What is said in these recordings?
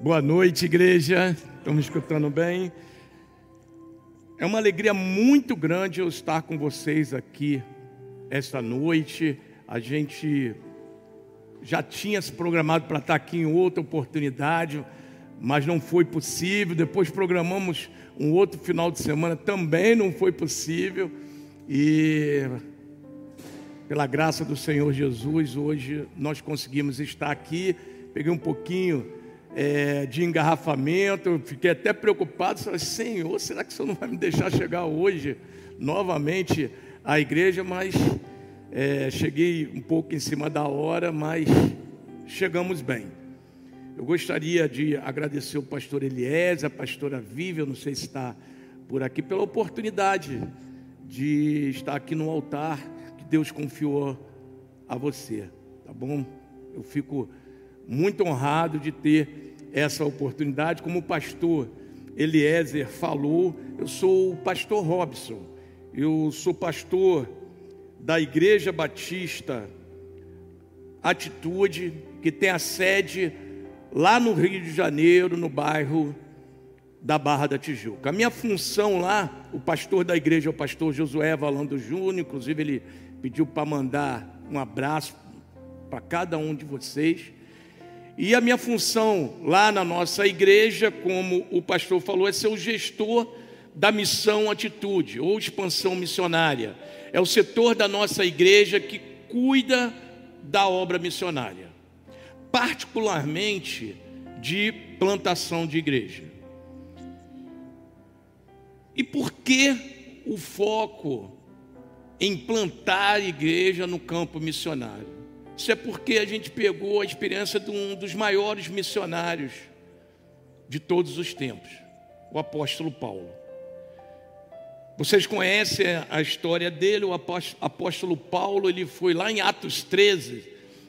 Boa noite, igreja. Me escutando bem? É uma alegria muito grande eu estar com vocês aqui esta noite. A gente já tinha se programado para estar aqui em outra oportunidade, mas não foi possível. Depois programamos um outro final de semana, também não foi possível. E pela graça do Senhor Jesus, hoje nós conseguimos estar aqui. Peguei um pouquinho é, de engarrafamento, fiquei até preocupado. Falei, Senhor, será que o Senhor não vai me deixar chegar hoje novamente à igreja? Mas é, cheguei um pouco em cima da hora, mas chegamos bem. Eu gostaria de agradecer o pastor Eliés, a pastora Vivian, não sei se está por aqui, pela oportunidade de estar aqui no altar que Deus confiou a você, tá bom? Eu fico muito honrado de ter essa oportunidade. Como o pastor Eliezer falou, eu sou o pastor Robson, eu sou pastor da Igreja Batista Atitude, que tem a sede lá no Rio de Janeiro, no bairro da Barra da Tijuca. A minha função lá, o pastor da igreja é o pastor Josué Valando Júnior, inclusive ele pediu para mandar um abraço para cada um de vocês. E a minha função lá na nossa igreja, como o pastor falou, é ser o gestor da missão atitude ou expansão missionária. É o setor da nossa igreja que cuida da obra missionária, particularmente de plantação de igreja. E por que o foco em plantar igreja no campo missionário? Isso é porque a gente pegou a experiência de um dos maiores missionários de todos os tempos, o apóstolo Paulo. Vocês conhecem a história dele, o apóstolo Paulo, ele foi lá em Atos 13,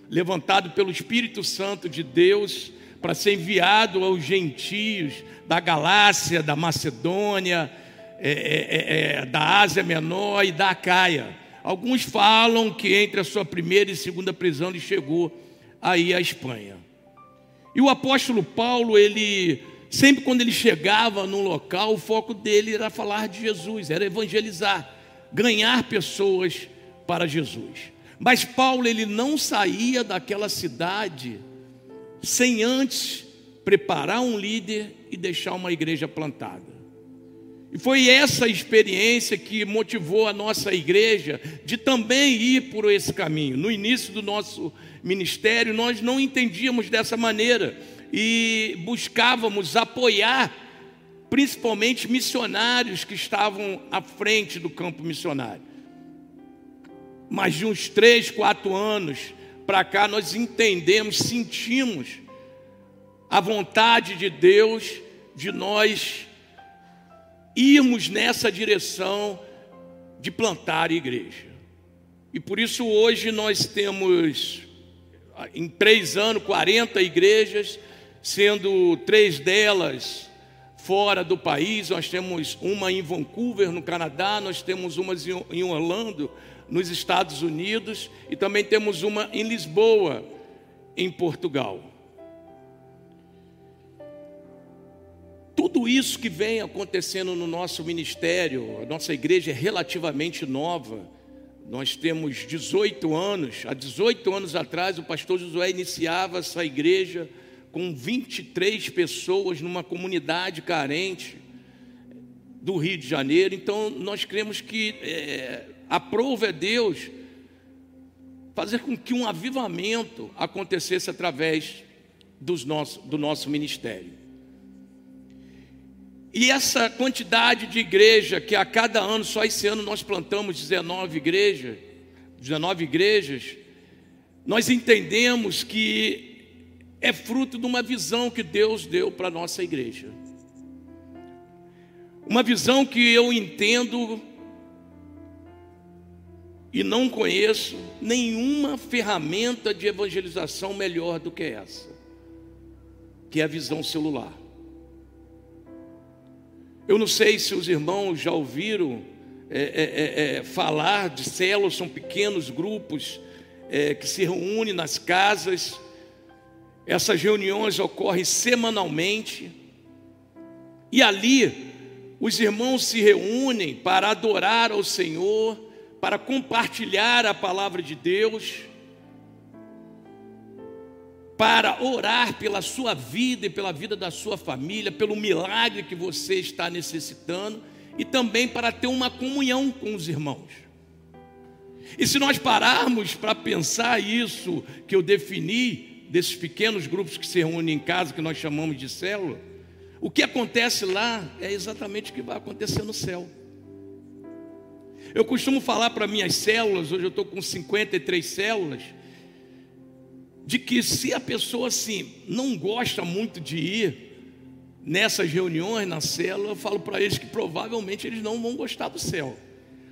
levantado pelo Espírito Santo de Deus para ser enviado aos gentios da Galácia, da Macedônia, é, é, é, da Ásia Menor e da Acaia. Alguns falam que entre a sua primeira e segunda prisão ele chegou aí à Espanha. E o apóstolo Paulo, ele sempre quando ele chegava num local, o foco dele era falar de Jesus, era evangelizar, ganhar pessoas para Jesus. Mas Paulo ele não saía daquela cidade sem antes preparar um líder e deixar uma igreja plantada. E foi essa experiência que motivou a nossa igreja de também ir por esse caminho. No início do nosso ministério, nós não entendíamos dessa maneira e buscávamos apoiar principalmente missionários que estavam à frente do campo missionário. Mas de uns três, quatro anos para cá, nós entendemos, sentimos a vontade de Deus de nós irmos nessa direção de plantar igreja. E por isso hoje nós temos, em três anos, 40 igrejas, sendo três delas fora do país. Nós temos uma em Vancouver, no Canadá, nós temos uma em Orlando, nos Estados Unidos, e também temos uma em Lisboa, em Portugal. Tudo isso que vem acontecendo no nosso ministério, a nossa igreja é relativamente nova. Nós temos 18 anos. Há 18 anos atrás, o pastor Josué iniciava essa igreja com 23 pessoas numa comunidade carente do Rio de Janeiro. Então, nós cremos que é, aprova é Deus fazer com que um avivamento acontecesse através dos nosso, do nosso ministério. E essa quantidade de igreja que a cada ano, só esse ano nós plantamos 19 igrejas, 19 igrejas, nós entendemos que é fruto de uma visão que Deus deu para a nossa igreja. Uma visão que eu entendo e não conheço nenhuma ferramenta de evangelização melhor do que essa, que é a visão celular. Eu não sei se os irmãos já ouviram é, é, é, é falar de células, são pequenos grupos é, que se reúnem nas casas. Essas reuniões ocorrem semanalmente. E ali os irmãos se reúnem para adorar ao Senhor, para compartilhar a palavra de Deus, para orar pela sua vida e pela vida da sua família, pelo milagre que você está necessitando e também para ter uma comunhão com os irmãos. E se nós pararmos para pensar isso que eu defini, desses pequenos grupos que se reúnem em casa, que nós chamamos de célula, o que acontece lá é exatamente o que vai acontecer no céu. Eu costumo falar para minhas células, hoje eu estou com 53 células, de que se a pessoa assim não gosta muito de ir nessas reuniões na célula, eu falo para eles que provavelmente eles não vão gostar do céu.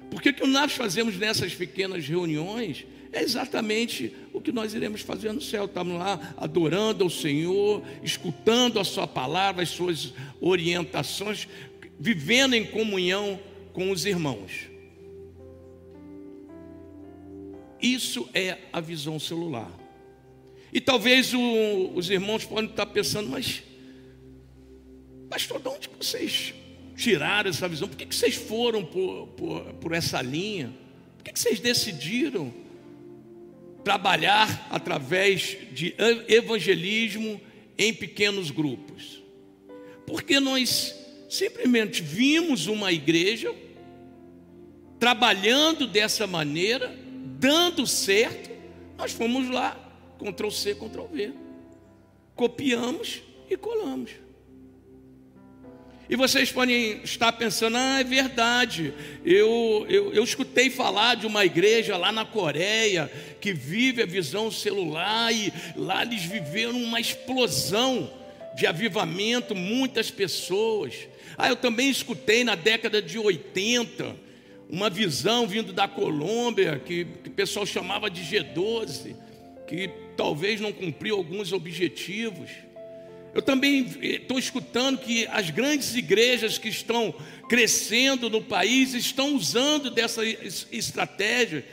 Porque o que nós fazemos nessas pequenas reuniões é exatamente o que nós iremos fazer no céu. Estamos lá adorando ao Senhor, escutando a Sua palavra, as Suas orientações, vivendo em comunhão com os irmãos. Isso é a visão celular. E talvez o, os irmãos podem estar pensando, mas, pastor, de onde vocês tiraram essa visão? Por que, que vocês foram por, por, por essa linha? Por que, que vocês decidiram trabalhar através de evangelismo em pequenos grupos? Porque nós simplesmente vimos uma igreja trabalhando dessa maneira, dando certo, nós fomos lá, Ctrl C, Ctrl V, copiamos e colamos. E vocês podem estar pensando, ah, é verdade. Eu, eu, eu escutei falar de uma igreja lá na Coreia que vive a visão celular e lá eles viveram uma explosão de avivamento, muitas pessoas. Ah, eu também escutei na década de 80 uma visão vindo da Colômbia que, que o pessoal chamava de G12, que talvez não cumpriu alguns objetivos. Eu também estou escutando que as grandes igrejas que estão crescendo no país estão usando dessa estratégia,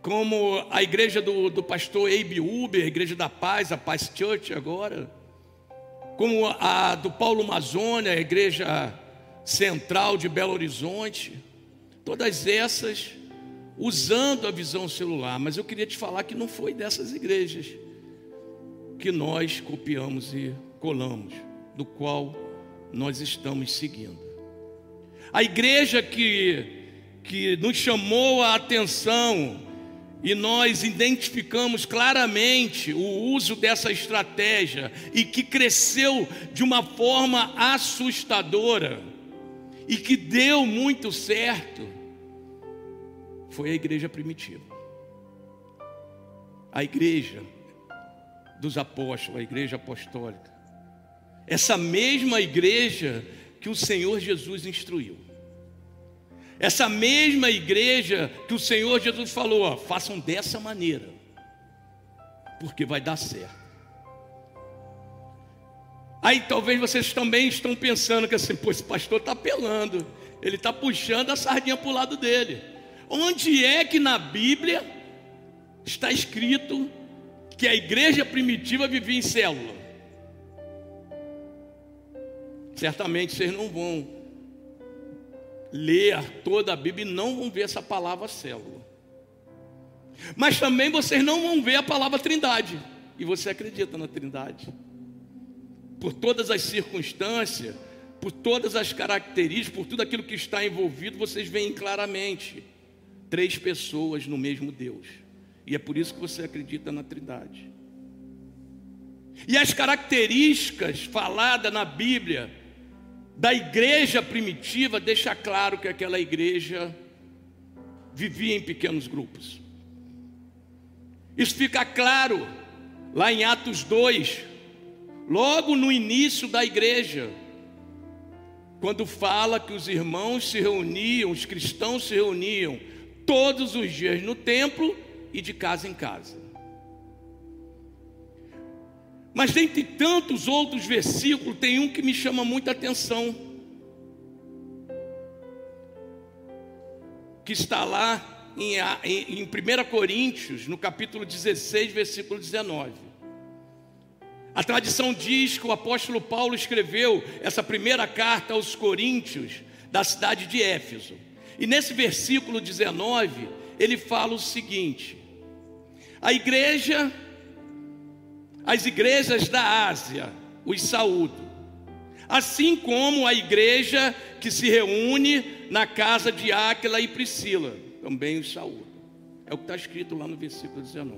como a igreja do, do pastor Abe Uber, a igreja da paz, a Paz Church agora, como a do Paulo Mazônia, a igreja central de Belo Horizonte, todas essas usando a visão celular, mas eu queria te falar que não foi dessas igrejas que nós copiamos e colamos, do qual nós estamos seguindo. A igreja que, que nos chamou a atenção e nós identificamos claramente o uso dessa estratégia e que cresceu de uma forma assustadora e que deu muito certo, foi a igreja primitiva. A igreja dos apóstolos, a igreja apostólica. Essa mesma igreja que o Senhor Jesus instruiu. Essa mesma igreja que o Senhor Jesus falou, ó, façam dessa maneira, porque vai dar certo. Aí talvez vocês também estão pensando que assim, pô, esse pastor está apelando, ele está puxando a sardinha para o lado dele. Onde é que na Bíblia está escrito que a igreja primitiva vivia em célula? Certamente vocês não vão ler toda a Bíblia e não vão ver essa palavra célula. Mas também vocês não vão ver a palavra trindade. E você acredita na trindade. Por todas as circunstâncias, por todas as características, por tudo aquilo que está envolvido, vocês veem claramente três pessoas no mesmo Deus. E é por isso que você acredita na trindade. E as características faladas na Bíblia da igreja primitiva deixa claro que aquela igreja vivia em pequenos grupos. Isso fica claro lá em Atos 2, logo no início da igreja, quando fala que os irmãos se reuniam, os cristãos se reuniam todos os dias no templo e de casa em casa. Mas dentre tantos outros versículos, tem um que me chama muita atenção. Que está lá em, em, em 1 Coríntios, no capítulo 16, versículo 19. A tradição diz que o apóstolo Paulo escreveu essa primeira carta aos Coríntios da cidade de Éfeso. E nesse versículo 19, ele fala o seguinte: A igreja, as igrejas da Ásia os saúdo, assim como a igreja que se reúne na casa de Áquila e Priscila, também os saúdo. É o que está escrito lá no versículo 19.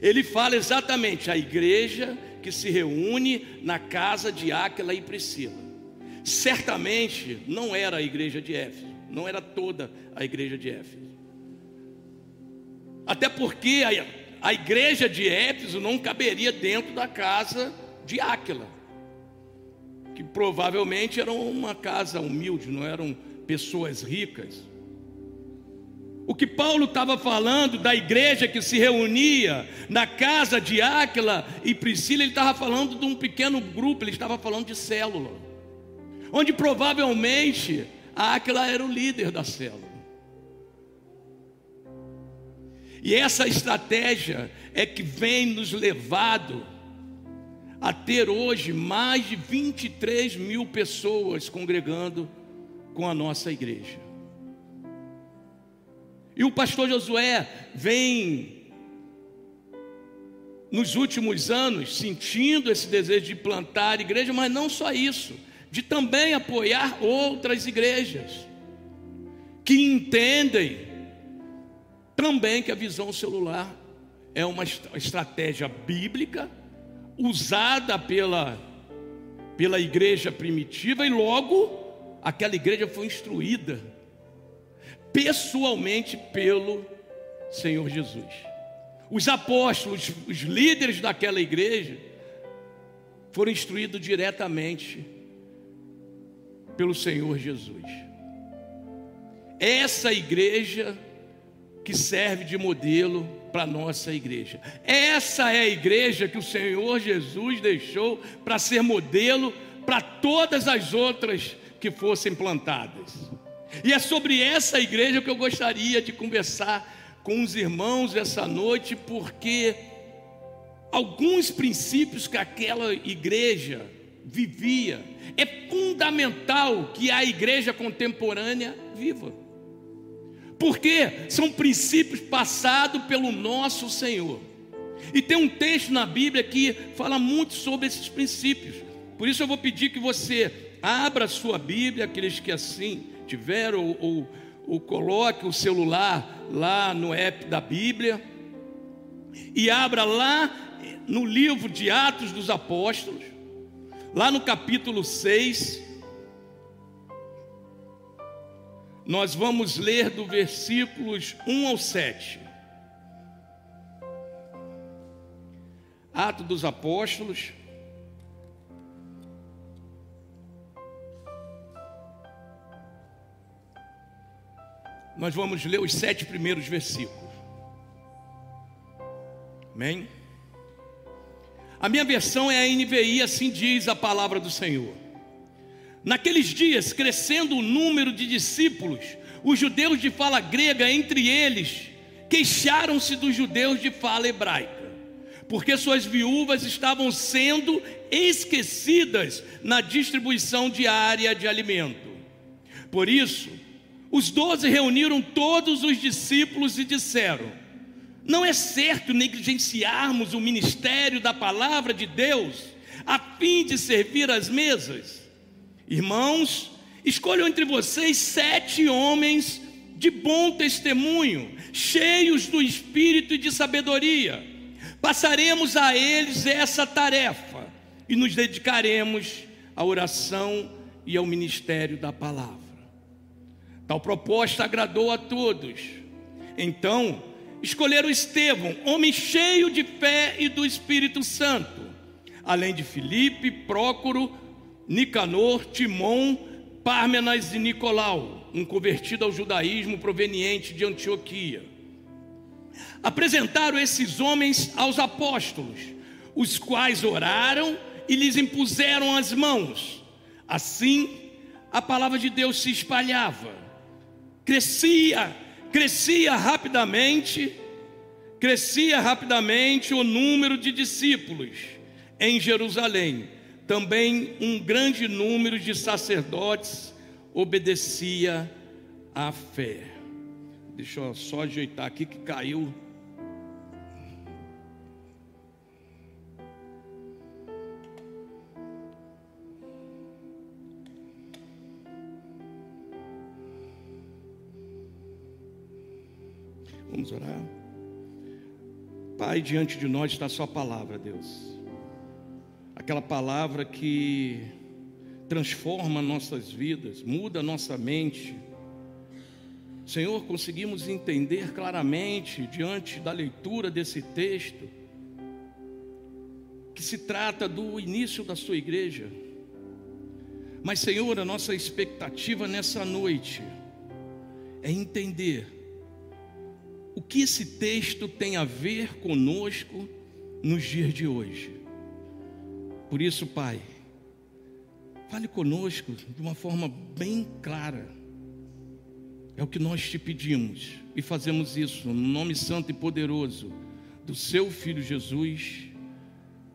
Ele fala exatamente a igreja que se reúne na casa de Áquila e Priscila. Certamente não era a igreja de Éfeso, não era toda a igreja de Éfeso. Até porque a, a igreja de Éfeso não caberia dentro da casa de Áquila, que provavelmente era uma casa humilde, não eram pessoas ricas. O que Paulo estava falando da igreja que se reunia na casa de Áquila e Priscila, ele estava falando de um pequeno grupo, ele estava falando de célula, onde provavelmente a Áquila era o líder da célula. E essa estratégia é que vem nos levado a ter hoje mais de 23 mil pessoas congregando com a nossa igreja. E o pastor Josué vem, nos últimos anos, sentindo esse desejo de plantar igreja, mas não só isso, de também apoiar outras igrejas, que entendem também que a visão celular é uma estratégia bíblica, usada pela, pela igreja primitiva, e logo aquela igreja foi instruída pessoalmente pelo Senhor Jesus. Os apóstolos, os líderes daquela igreja, foram instruídos diretamente pelo Senhor Jesus. Essa igreja que serve de modelo para a nossa igreja. Essa é a igreja que o Senhor Jesus deixou para ser modelo para todas as outras que fossem plantadas. E é sobre essa igreja que eu gostaria de conversar com os irmãos essa noite, porque alguns princípios que aquela igreja vivia, é fundamental que a igreja contemporânea viva. Porque são princípios passados pelo nosso Senhor. E tem um texto na Bíblia que fala muito sobre esses princípios. Por isso eu vou pedir que você abra a sua Bíblia, aqueles que assim tiver, ou, ou, ou coloque o celular lá no app da Bíblia e abra lá no livro de Atos dos Apóstolos, lá no capítulo 6. Nós vamos ler do versículos 1 ao 7. Atos dos Apóstolos, nós vamos ler os sete primeiros versículos. Amém? A minha versão é a NVI, assim diz a palavra do Senhor. Naqueles dias, crescendo o número de discípulos, os judeus de fala grega entre eles queixaram-se dos judeus de fala hebraica, porque suas viúvas estavam sendo esquecidas na distribuição diária de alimento. Por isso, os doze reuniram todos os discípulos e disseram: Não é certo negligenciarmos o ministério da palavra de Deus a fim de servir as mesas. Irmãos, escolham entre vocês sete homens de bom testemunho, cheios do espírito e de sabedoria. Passaremos a eles essa tarefa e nos dedicaremos à oração e ao ministério da palavra. Tal proposta agradou a todos. Então, escolheram Estevão, homem cheio de fé e do Espírito Santo, além de Filipe, Prócoro, Nicanor, Timon, Pármenas e Nicolau, um convertido ao judaísmo proveniente de Antioquia. Apresentaram esses homens aos apóstolos, os quais oraram e lhes impuseram as mãos. Assim, a palavra de Deus se espalhava crescia, crescia rapidamente, Crescia rapidamente o número de discípulos em Jerusalém. Também um grande número de sacerdotes obedecia à fé. Deixa eu só ajeitar aqui que caiu. Vamos orar. Pai, diante de nós está a Sua palavra, Deus. Aquela palavra que transforma nossas vidas, muda nossa mente. Senhor, conseguimos entender claramente, diante da leitura desse texto, que se trata do início da Sua igreja. Mas, Senhor, a nossa expectativa nessa noite é entender o que esse texto tem a ver conosco nos dias de hoje. Por isso, Pai, fale conosco de uma forma bem clara. É o que nós te pedimos e fazemos isso no nome santo e poderoso do seu Filho Jesus.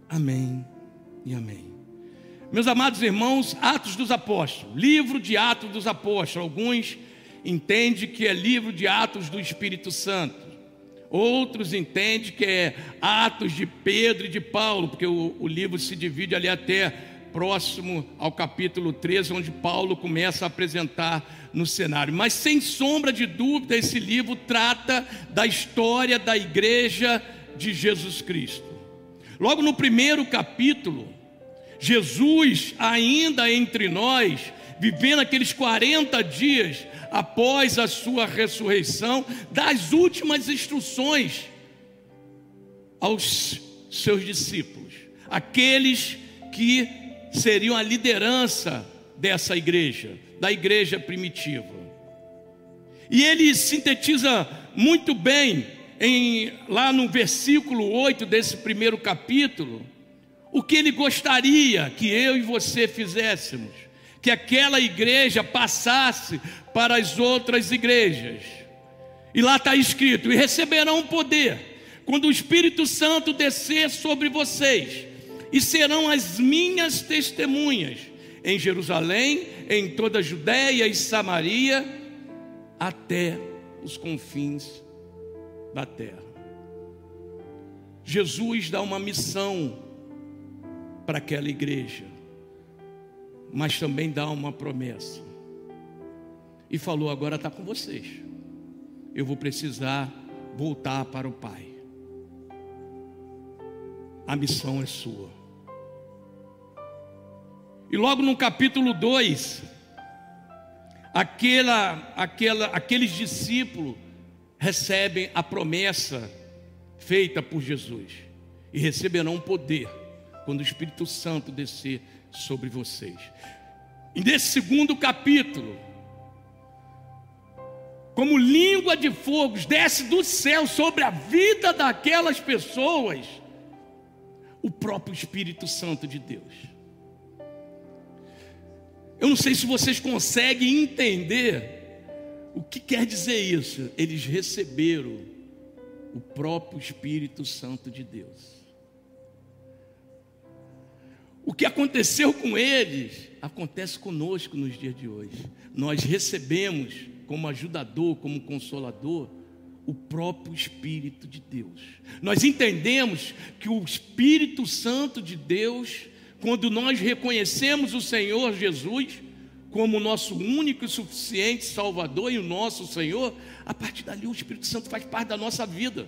Amém e amém. Meus amados irmãos, Atos dos Apóstolos, livro de Atos dos Apóstolos, alguns entende que é livro de Atos do Espírito Santo. Outros entendem que é Atos de Pedro e de Paulo, porque o, o livro se divide ali até próximo ao capítulo 13, onde Paulo começa a apresentar no cenário. Mas sem sombra de dúvida, esse livro trata da história da igreja de Jesus Cristo. Logo no primeiro capítulo, Jesus, ainda entre nós, vivendo aqueles 40 dias após a sua ressurreição, das últimas instruções aos seus discípulos, aqueles que seriam a liderança dessa igreja, da igreja primitiva. E ele sintetiza muito bem em, lá no versículo 8 desse primeiro capítulo, o que ele gostaria que eu e você fizéssemos que aquela igreja passasse para as outras igrejas. E lá está escrito: e receberão poder quando o Espírito Santo descer sobre vocês, e serão as minhas testemunhas em Jerusalém, em toda a Judéia e Samaria, até os confins da terra. Jesus dá uma missão para aquela igreja mas também dá uma promessa. E falou: agora está com vocês. Eu vou precisar voltar para o Pai. A missão é sua. E logo no capítulo 2, aquela, aquela, aqueles discípulos recebem a promessa feita por Jesus e receberão poder quando o Espírito Santo descer sobre vocês. E nesse segundo capítulo, como língua de fogo, desce do céu sobre a vida daquelas pessoas, o próprio Espírito Santo de Deus. Eu não sei se vocês conseguem entender o que quer dizer isso. Eles receberam o próprio Espírito Santo de Deus. O que aconteceu com eles acontece conosco nos dias de hoje. Nós recebemos como ajudador, como consolador, o próprio Espírito de Deus. Nós entendemos que o Espírito Santo de Deus, quando nós reconhecemos o Senhor Jesus como nosso único e suficiente Salvador e o nosso Senhor, a partir dali o Espírito Santo faz parte da nossa vida.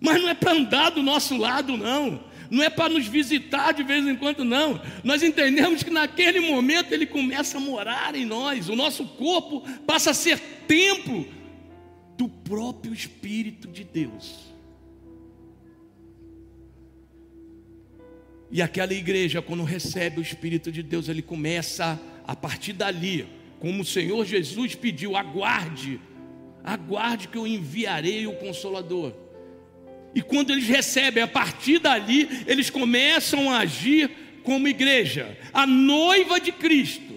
Mas não é para andar do nosso lado, não não é para nos visitar de vez em quando, não. Nós entendemos que naquele momento ele começa a morar em nós, o nosso corpo passa a ser templo do próprio Espírito de Deus. E aquela igreja, quando recebe o Espírito de Deus, ele começa a partir dali, como o Senhor Jesus pediu: aguarde, aguarde que eu enviarei o Consolador. E quando eles recebem, a partir dali, eles começam a agir como igreja, a noiva de Cristo.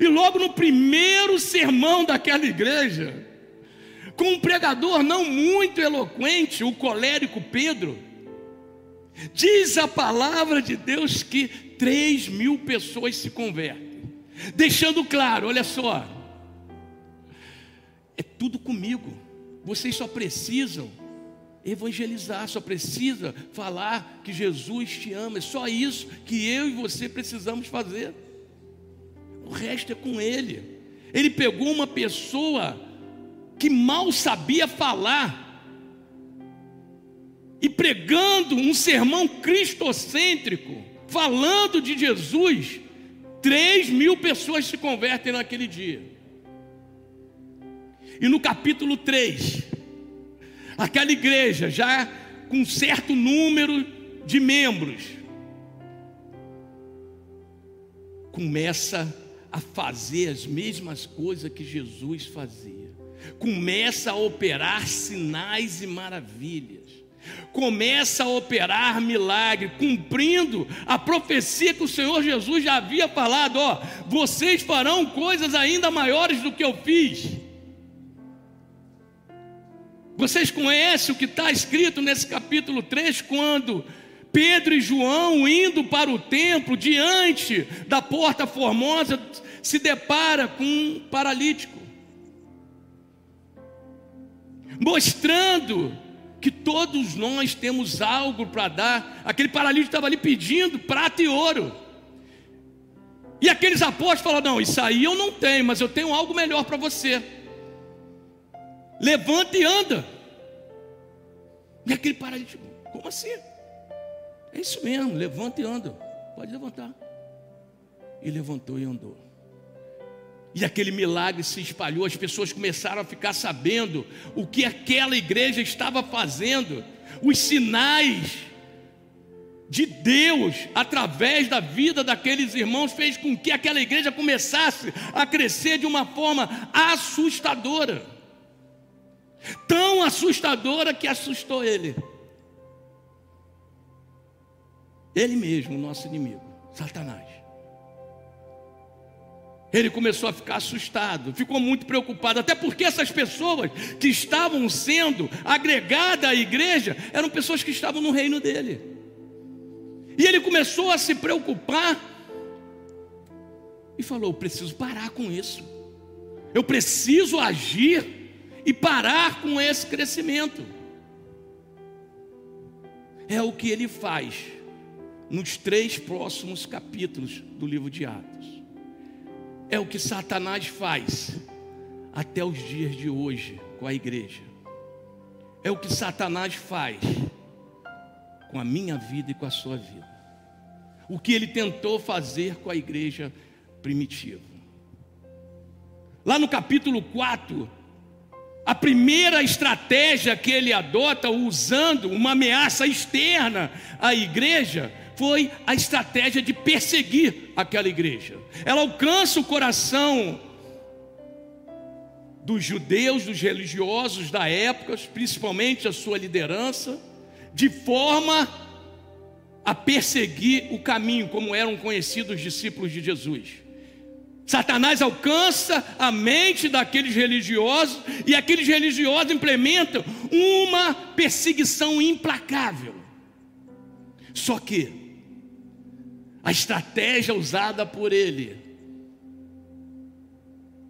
E logo no primeiro sermão daquela igreja, com um pregador não muito eloquente, o colérico Pedro, diz a palavra de Deus que 3 mil pessoas se convertem, deixando claro: olha só, é tudo comigo, vocês só precisam evangelizar, só precisa falar que Jesus te ama, é só isso que eu e você precisamos fazer. O resto é com Ele. Ele pegou uma pessoa que mal sabia falar, e pregando um sermão cristocêntrico, falando de Jesus, três mil pessoas se convertem naquele dia. E no capítulo 3, aquela igreja já com certo número de membros, começa a fazer as mesmas coisas que Jesus fazia. Começa a operar sinais e maravilhas, começa a operar milagre, cumprindo a profecia que o Senhor Jesus já havia falado: ó, vocês farão coisas ainda maiores do que eu fiz. Vocês conhecem o que está escrito nesse capítulo 3, quando Pedro e João, indo para o templo, diante da porta formosa, se depara com um paralítico mostrando que todos nós temos algo para dar. Aquele paralítico estava ali pedindo prata e ouro. E aqueles apóstolos falaram: Não, isso aí eu não tenho, mas eu tenho algo melhor para você. Levanta e anda. E aquele paralítico, como assim? É isso mesmo, levanta e anda. Pode levantar. E levantou e andou. E aquele milagre se espalhou, as pessoas começaram a ficar sabendo o que aquela igreja estava fazendo, os sinais de Deus através da vida daqueles irmãos fez com que aquela igreja começasse a crescer de uma forma assustadora. Tão assustadora que assustou ele. Ele mesmo, nosso inimigo, Satanás. Ele começou a ficar assustado, ficou muito preocupado, até porque essas pessoas que estavam sendo agregadas à igreja eram pessoas que estavam no reino dele. E ele começou a se preocupar e falou: preciso parar com isso, eu preciso agir e parar com esse crescimento. É o que ele faz nos três próximos capítulos do livro de Atos. É o que Satanás faz até os dias de hoje com a igreja. É o que Satanás faz com a minha vida e com a sua vida. O que ele tentou fazer com a igreja primitiva. Lá no capítulo 4, a primeira estratégia que ele adota usando uma ameaça externa à igreja foi a estratégia de perseguir aquela igreja. Ela alcança o coração dos judeus, dos religiosos da época, principalmente a sua liderança, de forma a perseguir o caminho, como eram conhecidos os discípulos de Jesus. Satanás alcança a mente daqueles religiosos e aqueles religiosos implementam uma perseguição implacável. Só que a estratégia usada por ele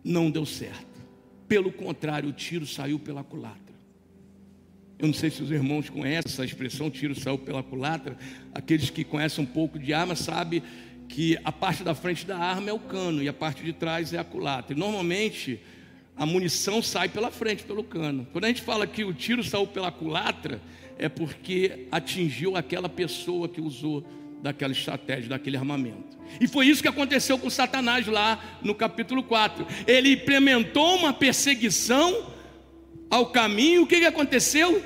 não deu certo. Pelo contrário, o tiro saiu pela culatra. Eu não sei se os irmãos conhecem essa expressão, tiro saiu pela culatra. Aqueles que conhecem um pouco de arma sabem que a parte da frente da arma é o cano e a parte de trás é a culatra. E normalmente a munição sai pela frente, pelo cano. Quando a gente fala que o tiro saiu pela culatra, é porque atingiu aquela pessoa que usou daquela estratégia, daquele armamento. E foi isso que aconteceu com Satanás lá no capítulo 4. Ele implementou uma perseguição ao caminho. O que, que aconteceu?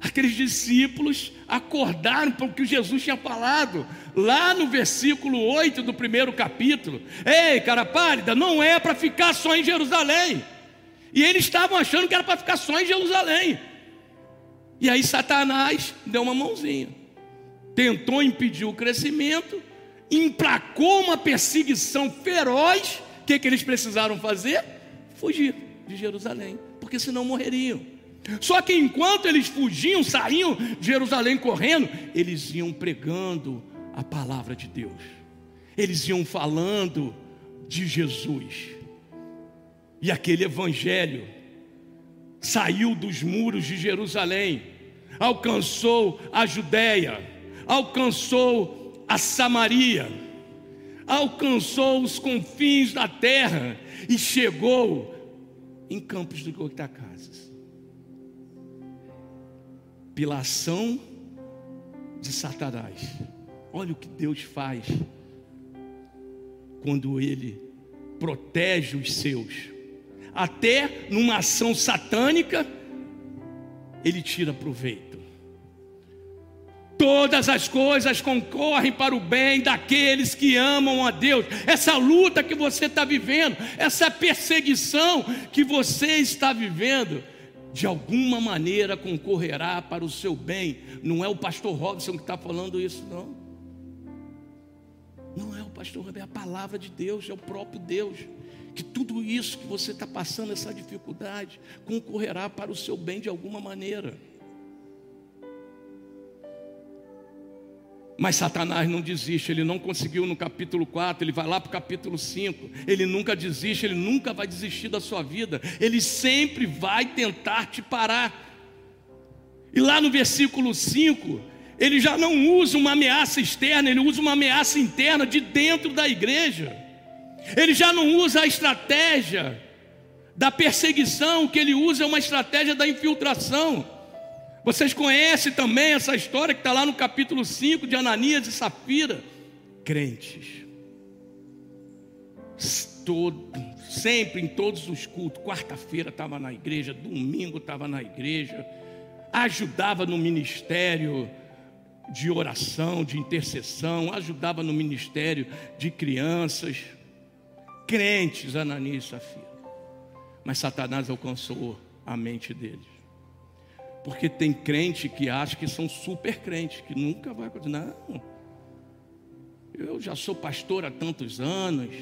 Aqueles discípulos acordaram para o que Jesus tinha falado lá no versículo 8 do primeiro capítulo. Ei, cara pálida, não é para ficar só em Jerusalém. E eles estavam achando que era para ficar só em Jerusalém. E aí Satanás deu uma mãozinha tentou impedir o crescimento, emplacou uma perseguição feroz. O que, que eles precisaram fazer? Fugir de Jerusalém, porque senão morreriam. Só que enquanto eles fugiam, saíam de Jerusalém correndo, eles iam pregando a palavra de Deus, eles iam falando de Jesus, e aquele evangelho saiu dos muros de Jerusalém, alcançou a Judéia, alcançou a Samaria, alcançou os confins da terra e chegou em Campos do Goitacazes. Pela ação de Satanás. Olha o que Deus faz quando ele protege os seus até numa ação satânica, ele tira proveito. Todas as coisas concorrem para o bem daqueles que amam a Deus. Essa luta que você está vivendo, essa perseguição que você está vivendo, de alguma maneira concorrerá para o seu bem. Não é o pastor Robson que está falando isso, não. Não é o pastor Robson, é a palavra de Deus, é o próprio Deus que tudo isso que você está passando, essa dificuldade, concorrerá para o seu bem de alguma maneira. Mas Satanás não desiste, ele não conseguiu no capítulo 4, ele vai lá para o capítulo 5. Ele nunca desiste, ele nunca vai desistir da sua vida, ele sempre vai tentar te parar. E lá no versículo 5, ele já não usa uma ameaça externa, ele usa uma ameaça interna de dentro da igreja. Ele já não usa a estratégia da perseguição, o que ele usa é uma estratégia da infiltração. Vocês conhecem também essa história que está lá no capítulo 5 de Ananias e Safira? Crentes. Todo, sempre em todos os cultos. Quarta-feira estava na igreja, domingo estava na igreja, ajudava no ministério de oração, de intercessão, ajudava no ministério de crianças crentes, Ananias e Safira. Mas Satanás alcançou a mente deles. Porque tem crente que acha que são super crentes, que nunca vai acontecer. Não. Eu já sou pastor há tantos anos.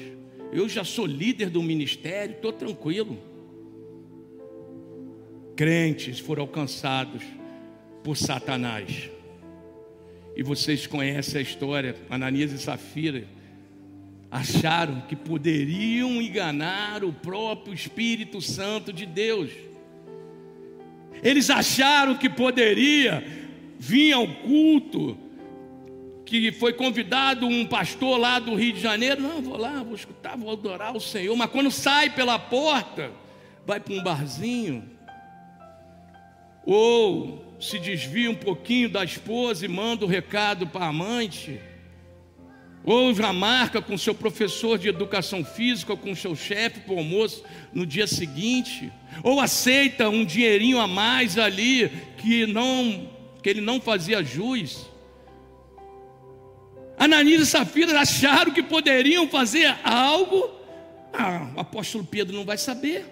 Eu já sou líder do ministério, estou tranquilo. Crentes foram alcançados por Satanás. E vocês conhecem a história, Ananias e Safira acharam que poderiam enganar o próprio Espírito Santo de Deus. Eles acharam que poderia vir ao culto que foi convidado um pastor lá do Rio de Janeiro, não, vou lá, vou escutar, vou adorar o Senhor, mas quando sai pela porta, vai para um barzinho, ou se desvia um pouquinho da esposa e manda o recado para a amante, ou já marca com seu professor de educação física, com seu chefe para o almoço no dia seguinte, ou aceita um dinheirinho a mais ali que não que ele não fazia jus. Ananias e Safira acharam que poderiam fazer algo. Ah, o apóstolo Pedro não vai saber,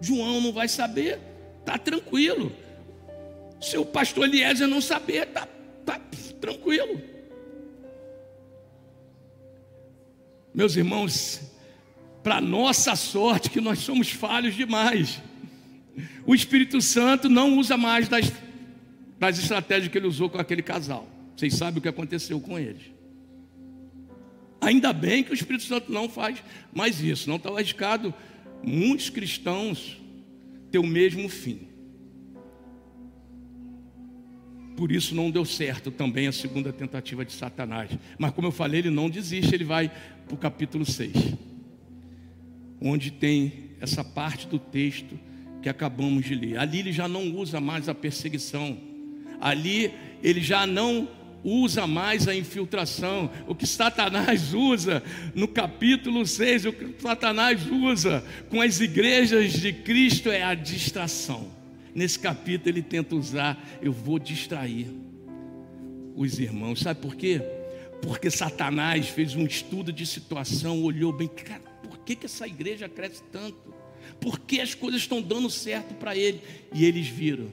João não vai saber, tá tranquilo. Seu pastor Eliezer não saber, tá, tá tranquilo. Meus irmãos, para nossa sorte, que nós somos falhos demais, o Espírito Santo não usa mais das, das estratégias que ele usou com aquele casal. Vocês sabem o que aconteceu com eles. Ainda bem que o Espírito Santo não faz mais isso, não está arriscado muitos cristãos ter o mesmo fim. Por isso não deu certo também a segunda tentativa de Satanás. Mas como eu falei, ele não desiste, ele vai para o capítulo 6, onde tem essa parte do texto que acabamos de ler. Ali ele já não usa mais a perseguição, ali ele já não usa mais a infiltração. O que Satanás usa no capítulo 6, o que Satanás usa com as igrejas de Cristo é a distração. Nesse capítulo ele tenta usar, eu vou distrair os irmãos. Sabe por quê? Porque Satanás fez um estudo de situação, olhou bem, cara, por que, que essa igreja cresce tanto? Por que as coisas estão dando certo para ele? E eles viram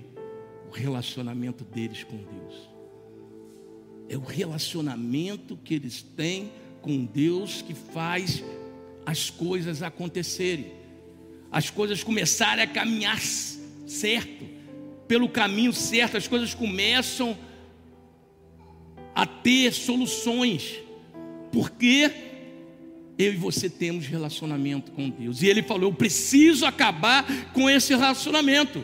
o relacionamento deles com Deus. É o relacionamento que eles têm com Deus que faz as coisas acontecerem. As coisas começarem a caminhar certo, pelo caminho certo, as coisas começam a ter soluções, porque eu e você temos relacionamento com Deus. E ele falou: Eu preciso acabar com esse relacionamento.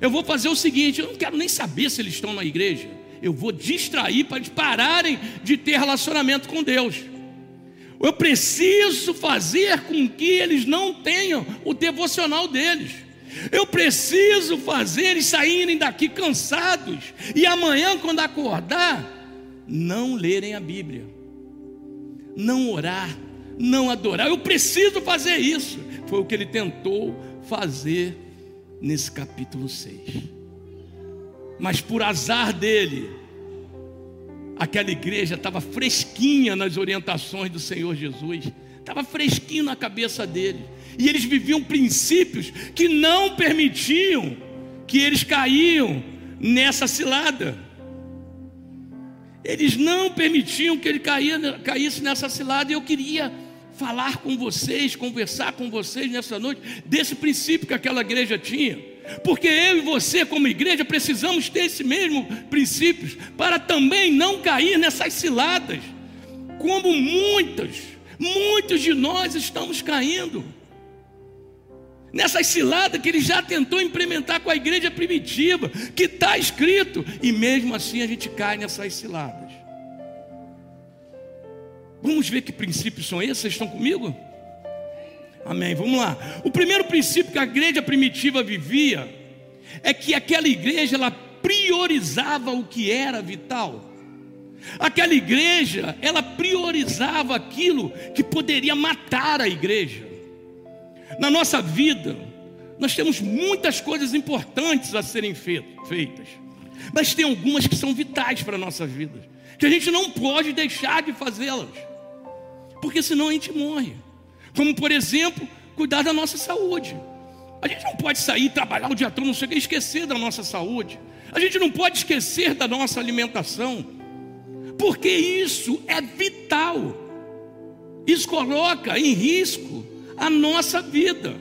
Eu vou fazer o seguinte: eu não quero nem saber se eles estão na igreja. Eu vou distrair para eles pararem de ter relacionamento com Deus. Eu preciso fazer com que eles não tenham o devocional deles. Eu preciso fazer eles saírem daqui cansados e amanhã, quando acordar, não lerem a Bíblia, não orar, não adorar. Eu preciso fazer isso. Foi o que ele tentou fazer nesse capítulo 6. Mas por azar dele, aquela igreja estava fresquinha nas orientações do Senhor Jesus, estava fresquinho na cabeça dele, e eles viviam princípios que não permitiam que eles caíam nessa cilada. Eles não permitiam que ele caísse nessa cilada, e eu queria falar com vocês, conversar com vocês nessa noite, desse princípio que aquela igreja tinha. Porque eu e você, como igreja, precisamos ter esse mesmo princípios para também não cair nessas ciladas, como muitas, muitos de nós estamos caindo. Nessas ciladas que ele já tentou implementar com a igreja primitiva, que está escrito, e mesmo assim a gente cai nessas ciladas. Vamos ver que princípios são esses? Vocês estão comigo? Amém. Vamos lá. O primeiro princípio que a igreja primitiva vivia é que aquela igreja ela priorizava o que era vital. Aquela igreja, ela priorizava aquilo que poderia matar a igreja. Na nossa vida, nós temos muitas coisas importantes a serem feitas, mas tem algumas que são vitais para a nossa vida, que a gente não pode deixar de fazê-las porque senão a gente morre. Como, por exemplo, cuidar da nossa saúde. A gente não pode sair, trabalhar o dia todo, não sei o que, esquecer da nossa saúde. A gente não pode esquecer da nossa alimentação, porque isso é vital. Isso coloca em risco a nossa vida.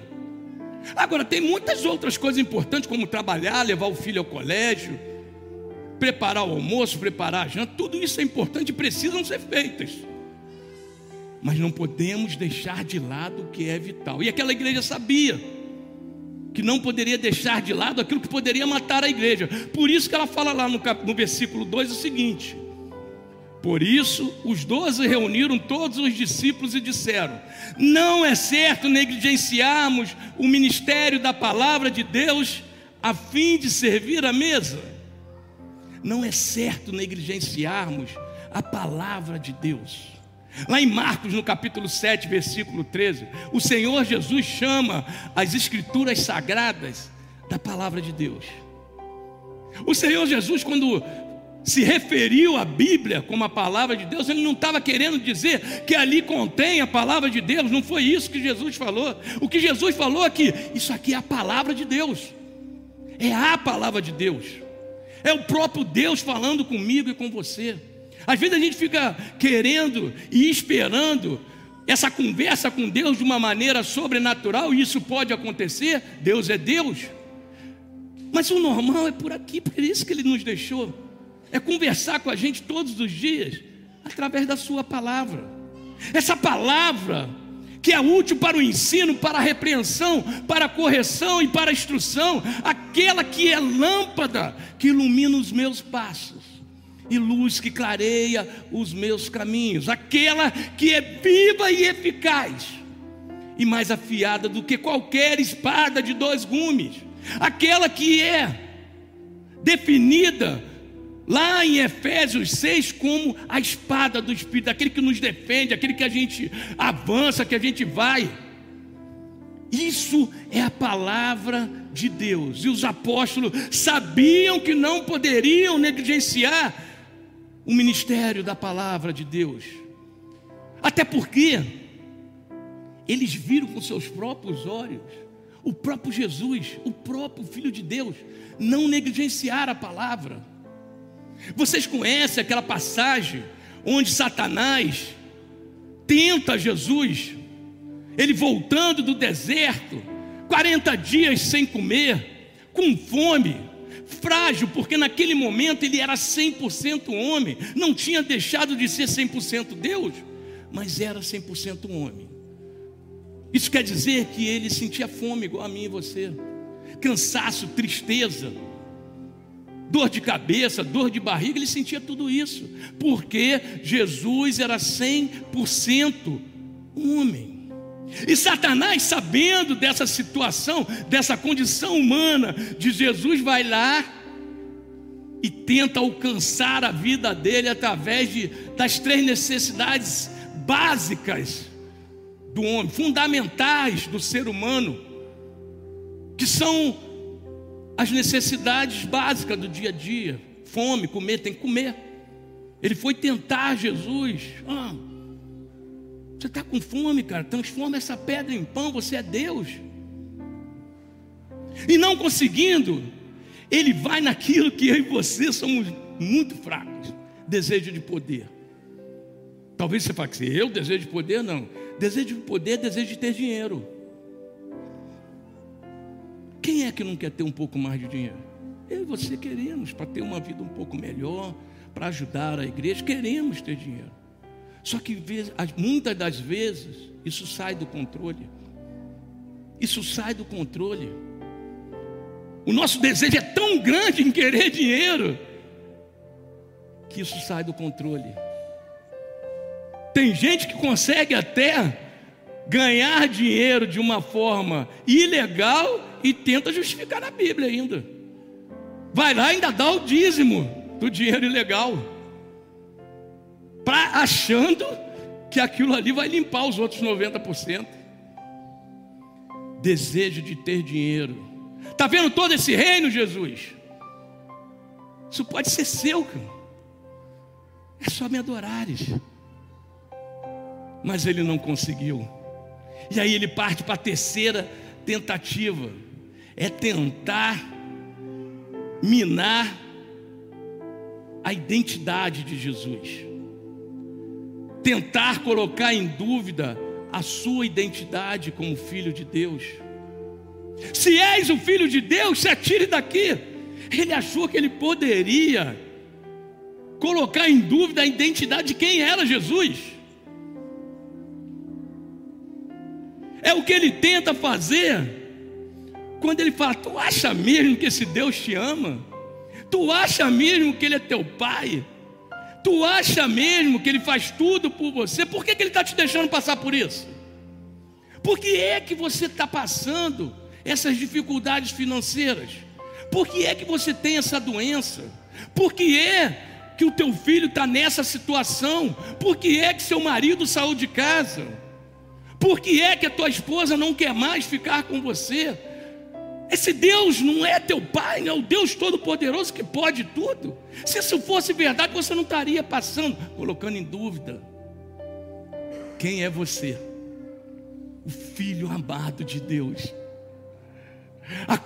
Agora, tem muitas outras coisas importantes, como trabalhar, levar o filho ao colégio, preparar o almoço, preparar a janta, tudo isso é importante e precisam ser feitas mas não podemos deixar de lado o que é vital. E aquela igreja sabia que não poderia deixar de lado aquilo que poderia matar a igreja. Por isso que ela fala lá no, cap... no versículo 2 o seguinte: Por isso os doze reuniram todos os discípulos e disseram: Não é certo negligenciarmos o ministério da palavra de Deus a fim de servir a mesa. Não é certo negligenciarmos a palavra de Deus. Lá em Marcos, no capítulo 7, versículo 13, o Senhor Jesus chama as escrituras sagradas da palavra de Deus. O Senhor Jesus, quando se referiu à Bíblia como a palavra de Deus, ele não estava querendo dizer que ali contém a palavra de Deus, não foi isso que Jesus falou. O que Jesus falou é que isso aqui é a palavra de Deus, é a palavra de Deus, é o próprio Deus falando comigo e com você. Às vezes a gente fica querendo e esperando essa conversa com Deus de uma maneira sobrenatural, e isso pode acontecer, Deus é Deus. Mas o normal é por aqui, por isso que Ele nos deixou. É conversar com a gente todos os dias, através da Sua palavra. Essa palavra que é útil para o ensino, para a repreensão, para a correção e para a instrução, aquela que é lâmpada que ilumina os meus passos e luz que clareia os meus caminhos, aquela que é viva e eficaz, e mais afiada do que qualquer espada de dois gumes, aquela que é definida lá em Efésios 6 como a espada do Espírito, aquele que nos defende, aquele que a gente avança, que a gente vai. Isso é a palavra de Deus. E os apóstolos sabiam que não poderiam negligenciar o ministério da palavra de Deus. Até porque eles viram com seus próprios olhos o próprio Jesus, o próprio Filho de Deus, não negligenciar a palavra. Vocês conhecem aquela passagem onde Satanás tenta Jesus, ele voltando do deserto, 40 dias sem comer, com fome, frágil, porque naquele momento ele era 100% homem, não tinha deixado de ser 100% Deus, mas era 100% homem. Isso quer dizer que ele sentia fome igual a mim e você, cansaço, tristeza, dor de cabeça, dor de barriga, ele sentia tudo isso, porque Jesus era 100% homem. E Satanás, sabendo dessa situação, dessa condição humana de Jesus, vai lá e tenta alcançar a vida dele através de, das três necessidades básicas do homem, fundamentais do ser humano, que são as necessidades básicas do dia a dia: fome, comer, tem que comer. Ele foi tentar Jesus. Ah, você está com fome, cara? Transforma essa pedra em pão, você é Deus. E não conseguindo, ele vai naquilo que eu e você somos muito fracos desejo de poder. Talvez você fale assim, eu desejo de poder? Não. Desejo de poder é desejo de ter dinheiro. Quem é que não quer ter um pouco mais de dinheiro? Eu e você queremos, para ter uma vida um pouco melhor, para ajudar a igreja, queremos ter dinheiro. Só que muitas das vezes isso sai do controle. Isso sai do controle. O nosso desejo é tão grande em querer dinheiro que isso sai do controle. Tem gente que consegue até ganhar dinheiro de uma forma ilegal e tenta justificar na Bíblia ainda. Vai lá e ainda dá o dízimo do dinheiro ilegal pra, achando que aquilo ali vai limpar os outros 90%. Desejo de ter dinheiro. Está vendo todo esse reino, Jesus? Isso pode ser seu, cara. É só me adorares. Mas ele não conseguiu. E aí ele parte para a terceira tentativa. É tentar minar a identidade de Jesus tentar colocar em dúvida a sua identidade como filho de Deus. Se és o filho de Deus, se atire daqui. Ele achou que ele poderia colocar em dúvida a identidade de quem era Jesus. É o que ele tenta fazer quando ele fala: Tu acha mesmo que esse Deus te ama? Tu acha mesmo que ele é teu pai? Tu acha mesmo que Ele faz tudo por você? Por que, que Ele está te deixando passar por isso? Por que é que você está passando essas dificuldades financeiras? Por que é que você tem essa doença? Por que é que o teu filho está nessa situação? Por que é que seu marido saiu de casa? Por que é que a tua esposa não quer mais ficar com você? Esse Deus não é teu pai, é o Deus Todo-Poderoso que pode tudo. Se isso fosse verdade, você não estaria passando, colocando em dúvida. Quem é você? O filho amado de Deus. A,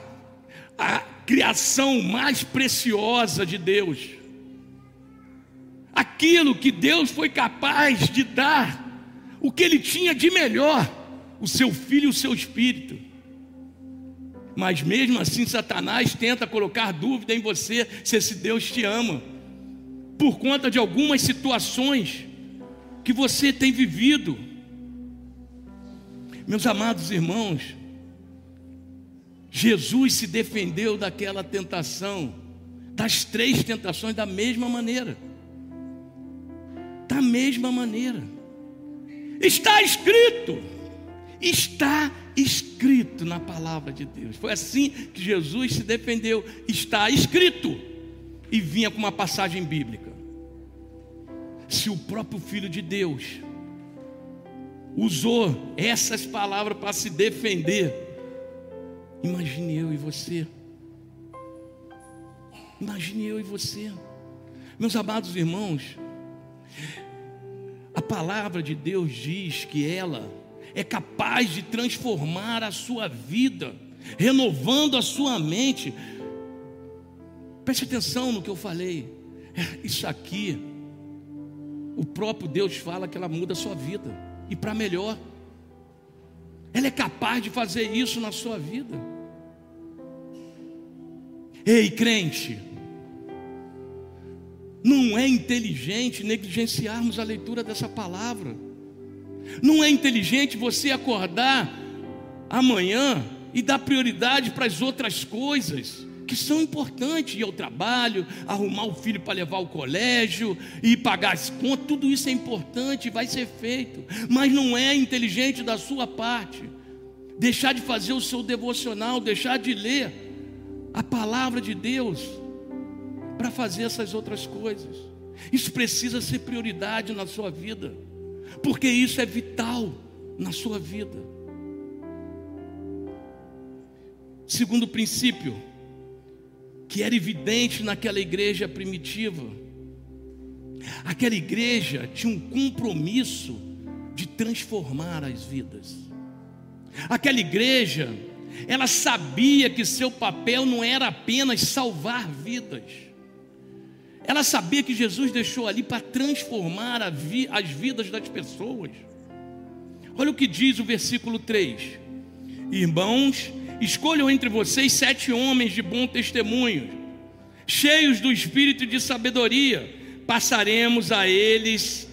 a criação mais preciosa de Deus. Aquilo que Deus foi capaz de dar, o que Ele tinha de melhor, o seu filho e o seu espírito. Mas mesmo assim, Satanás tenta colocar dúvida em você se esse Deus te ama, por conta de algumas situações que você tem vivido. Meus amados irmãos, Jesus se defendeu daquela tentação, das três tentações, da mesma maneira. Da mesma maneira. Está escrito, está escrito na palavra de Deus. Foi assim que Jesus se defendeu. Está escrito. E vinha com uma passagem bíblica. Se o próprio Filho de Deus usou essas palavras para se defender, imagine eu e você. Imagine eu e você. Meus amados irmãos, a palavra de Deus diz que ela é capaz de transformar a sua vida, renovando a sua mente. Preste atenção no que eu falei. É, isso aqui, o próprio Deus fala que ela muda a sua vida e para melhor. Ela é capaz de fazer isso na sua vida. Ei, crente, não é inteligente negligenciarmos a leitura dessa palavra. Não é inteligente você acordar amanhã e dar prioridade para as outras coisas que são importantes, ir ao trabalho, arrumar o filho para levar ao colégio e pagar as contas, tudo isso é importante vai ser feito, mas não é inteligente da sua parte deixar de fazer o seu devocional, deixar de ler a palavra de Deus para fazer essas outras coisas. Isso precisa ser prioridade na sua vida, porque isso é vital na sua vida. Segundo princípio, que era evidente naquela igreja primitiva. Aquela igreja tinha um compromisso de transformar as vidas. Aquela igreja, ela sabia que seu papel não era apenas salvar vidas. Ela sabia que Jesus deixou ali para transformar vi, as vidas das pessoas. Olha o que diz o versículo 3: Irmãos, Escolham entre vocês sete homens de bom testemunho, cheios do espírito de sabedoria, passaremos a eles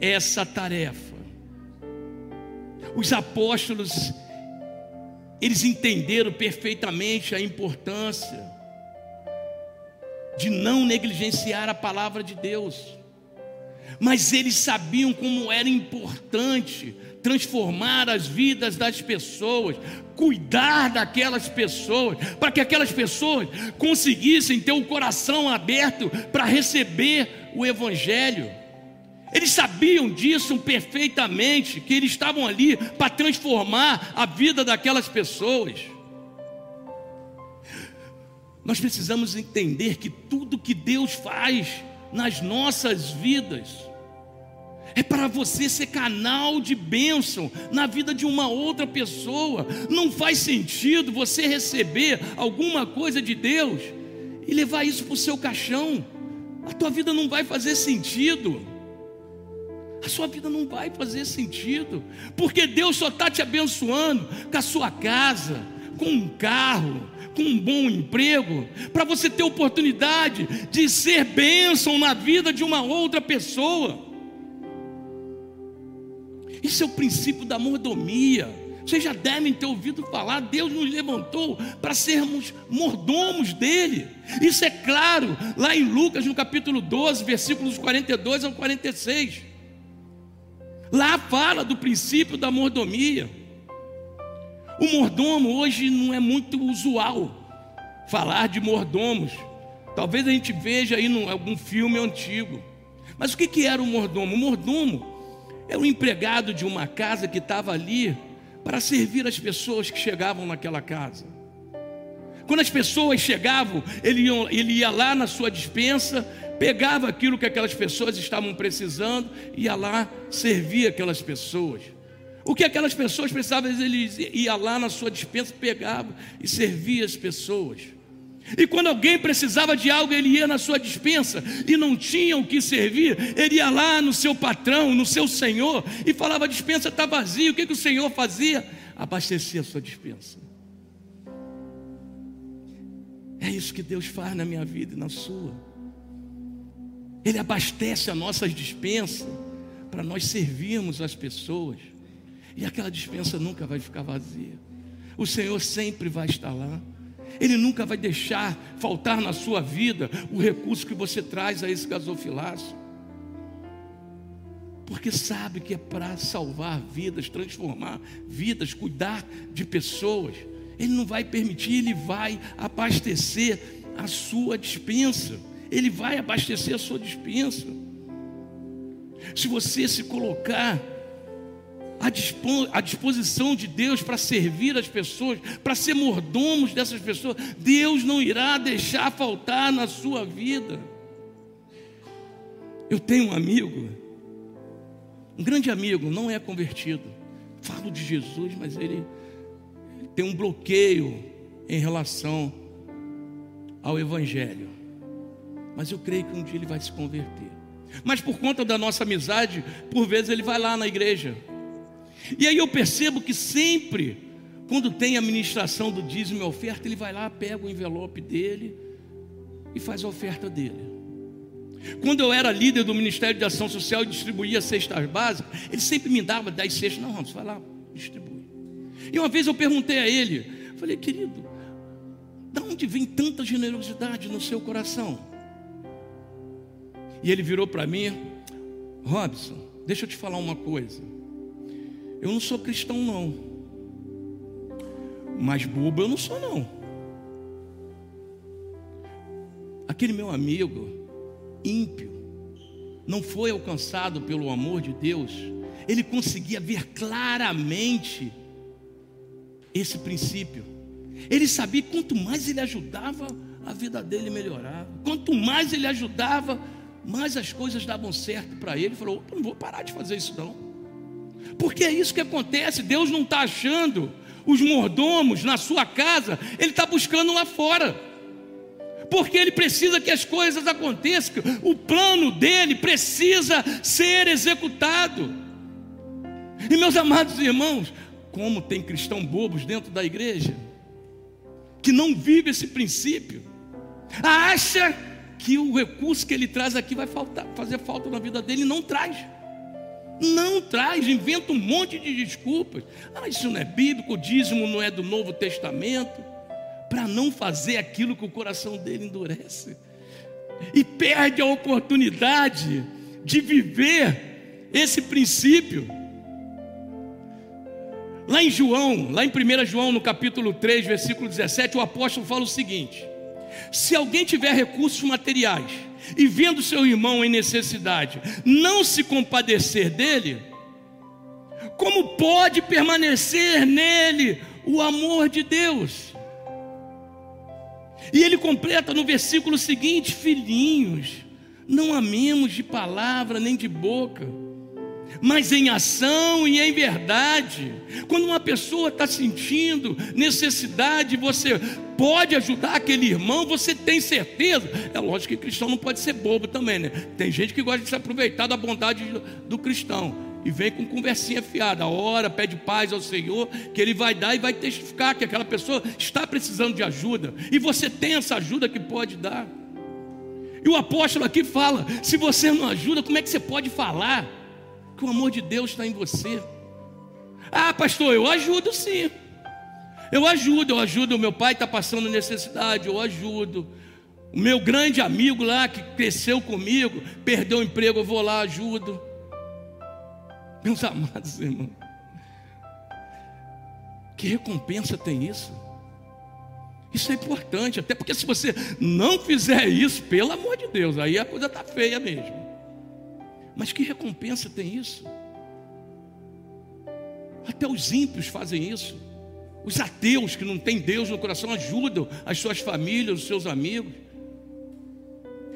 essa tarefa. Os apóstolos, eles entenderam perfeitamente a importância de não negligenciar a palavra de Deus, mas eles sabiam como era importante transformar as vidas das pessoas, cuidar daquelas pessoas, para que aquelas pessoas conseguissem ter o coração aberto para receber o Evangelho. Eles sabiam disso perfeitamente, que eles estavam ali para transformar a vida daquelas pessoas. Nós precisamos entender que tudo que Deus faz nas nossas vidas, é para você ser canal de bênção na vida de uma outra pessoa. Não faz sentido você receber alguma coisa de Deus e levar isso para o seu caixão. A tua vida não vai fazer sentido. A sua vida não vai fazer sentido, porque Deus só está te abençoando com a sua casa, com um carro, com um bom emprego, para você ter oportunidade de ser bênção na vida de uma outra pessoa. Isso é o princípio da mordomia. Vocês já devem ter ouvido falar, Deus nos levantou para sermos mordomos dele. Isso é claro, lá em Lucas, no capítulo 12, versículos 42 ao 46. Lá fala do princípio da mordomia. O mordomo hoje não é muito usual falar de mordomos. Talvez a gente veja aí em algum filme antigo. Mas o que, que era o mordomo? O mordomo era um empregado de uma casa que estava ali para servir as pessoas que chegavam naquela casa. Quando as pessoas chegavam, ele ia, ele ia lá na sua dispensa, pegava aquilo que aquelas pessoas estavam precisando, ia lá servir aquelas pessoas. O que aquelas pessoas precisavam, ele ia lá na sua dispensa, pegava e servia as pessoas. E quando alguém precisava de algo, ele ia na sua dispensa e não tinha o que servir, ele ia lá no seu patrão, no seu senhor, e falava: a dispensa está vazia. O que, que o senhor fazia? Abastecia a sua dispensa. É isso que Deus faz na minha vida e na sua. Ele abastece as nossas dispensas para nós servirmos as pessoas. E aquela dispensa nunca vai ficar vazia. O Senhor sempre vai estar lá. Ele nunca vai deixar faltar na sua vida o recurso que você traz a esse gasofilaço. Porque sabe que é para salvar vidas, transformar vidas, cuidar de pessoas. Ele não vai permitir, ele vai abastecer a sua dispensa. Ele vai abastecer a sua dispensa. Se você se colocar à disposição de Deus para servir as pessoas, para ser mordomos dessas pessoas, Deus não irá deixar faltar na sua vida. Eu tenho um amigo, um grande amigo, não é convertido. Falo de Jesus, mas ele tem um bloqueio em relação ao Evangelho. Mas eu creio que um dia ele vai se converter. Mas por conta da nossa amizade, por vezes ele vai lá na igreja. E aí eu percebo que sempre, quando tem a ministração do dízimo e oferta, ele vai lá, pega o envelope dele, e faz a oferta dele. Quando eu era líder do Ministério de Ação Social e distribuía cestas básicas, ele sempre me dava 10 cestas. Não, Ramos, vai lá, distribui. E uma vez eu perguntei a ele, falei, querido, de onde vem tanta generosidade no seu coração? E ele virou para mim, Robson, deixa eu te falar uma coisa. Eu não sou cristão, não. Mas bobo eu não sou, não. Aquele meu amigo, ímpio, não foi alcançado pelo amor de Deus, ele conseguia ver claramente esse princípio. Ele sabia que quanto mais ele ajudava, a vida dele melhorava. Quanto mais ele ajudava, mais as coisas davam certo para ele. Ele falou: não vou parar de fazer isso não. Porque é isso que acontece. Deus não está achando os mordomos na sua casa, Ele está buscando lá fora. Porque Ele precisa que as coisas aconteçam, o plano dele precisa ser executado. E meus amados irmãos, como tem cristão bobos dentro da igreja? que não vive esse princípio, acha que o recurso que ele traz aqui vai faltar, fazer falta na vida dele, não traz. Não traz, inventa um monte de desculpas. Ah, isso não é bíblico, o dízimo não é do Novo Testamento, para não fazer aquilo que o coração dele endurece. E perde a oportunidade de viver esse princípio. Lá em João, lá em 1 João, no capítulo 3, versículo 17, o apóstolo fala o seguinte: Se alguém tiver recursos materiais e vendo seu irmão em necessidade, não se compadecer dele, como pode permanecer nele o amor de Deus? E ele completa no versículo seguinte: Filhinhos, não amemos de palavra nem de boca mas em ação e em verdade. Quando uma pessoa está sentindo necessidade, você pode ajudar aquele irmão, você tem certeza. É lógico que cristão não pode ser bobo também, né? Tem gente que gosta de se aproveitar da bondade do cristão e vem com conversinha fiada, ora, pede paz ao Senhor, que Ele vai dar e vai testificar que aquela pessoa está precisando de ajuda, e você tem essa ajuda que pode dar. E o apóstolo aqui fala: se você não ajuda, como é que você pode falar? Que o amor de Deus está em você. Ah, pastor, eu ajudo sim. Eu ajudo, eu ajudo. O meu pai está passando necessidade, eu ajudo. O meu grande amigo lá que cresceu comigo, perdeu o emprego, eu vou lá, ajudo. Meus amados irmãos, que recompensa tem isso? Isso é importante, até porque se você não fizer isso, pelo amor de Deus, aí a coisa está feia mesmo. Mas que recompensa tem isso? Até os ímpios fazem isso. Os ateus que não têm Deus no coração ajudam as suas famílias, os seus amigos.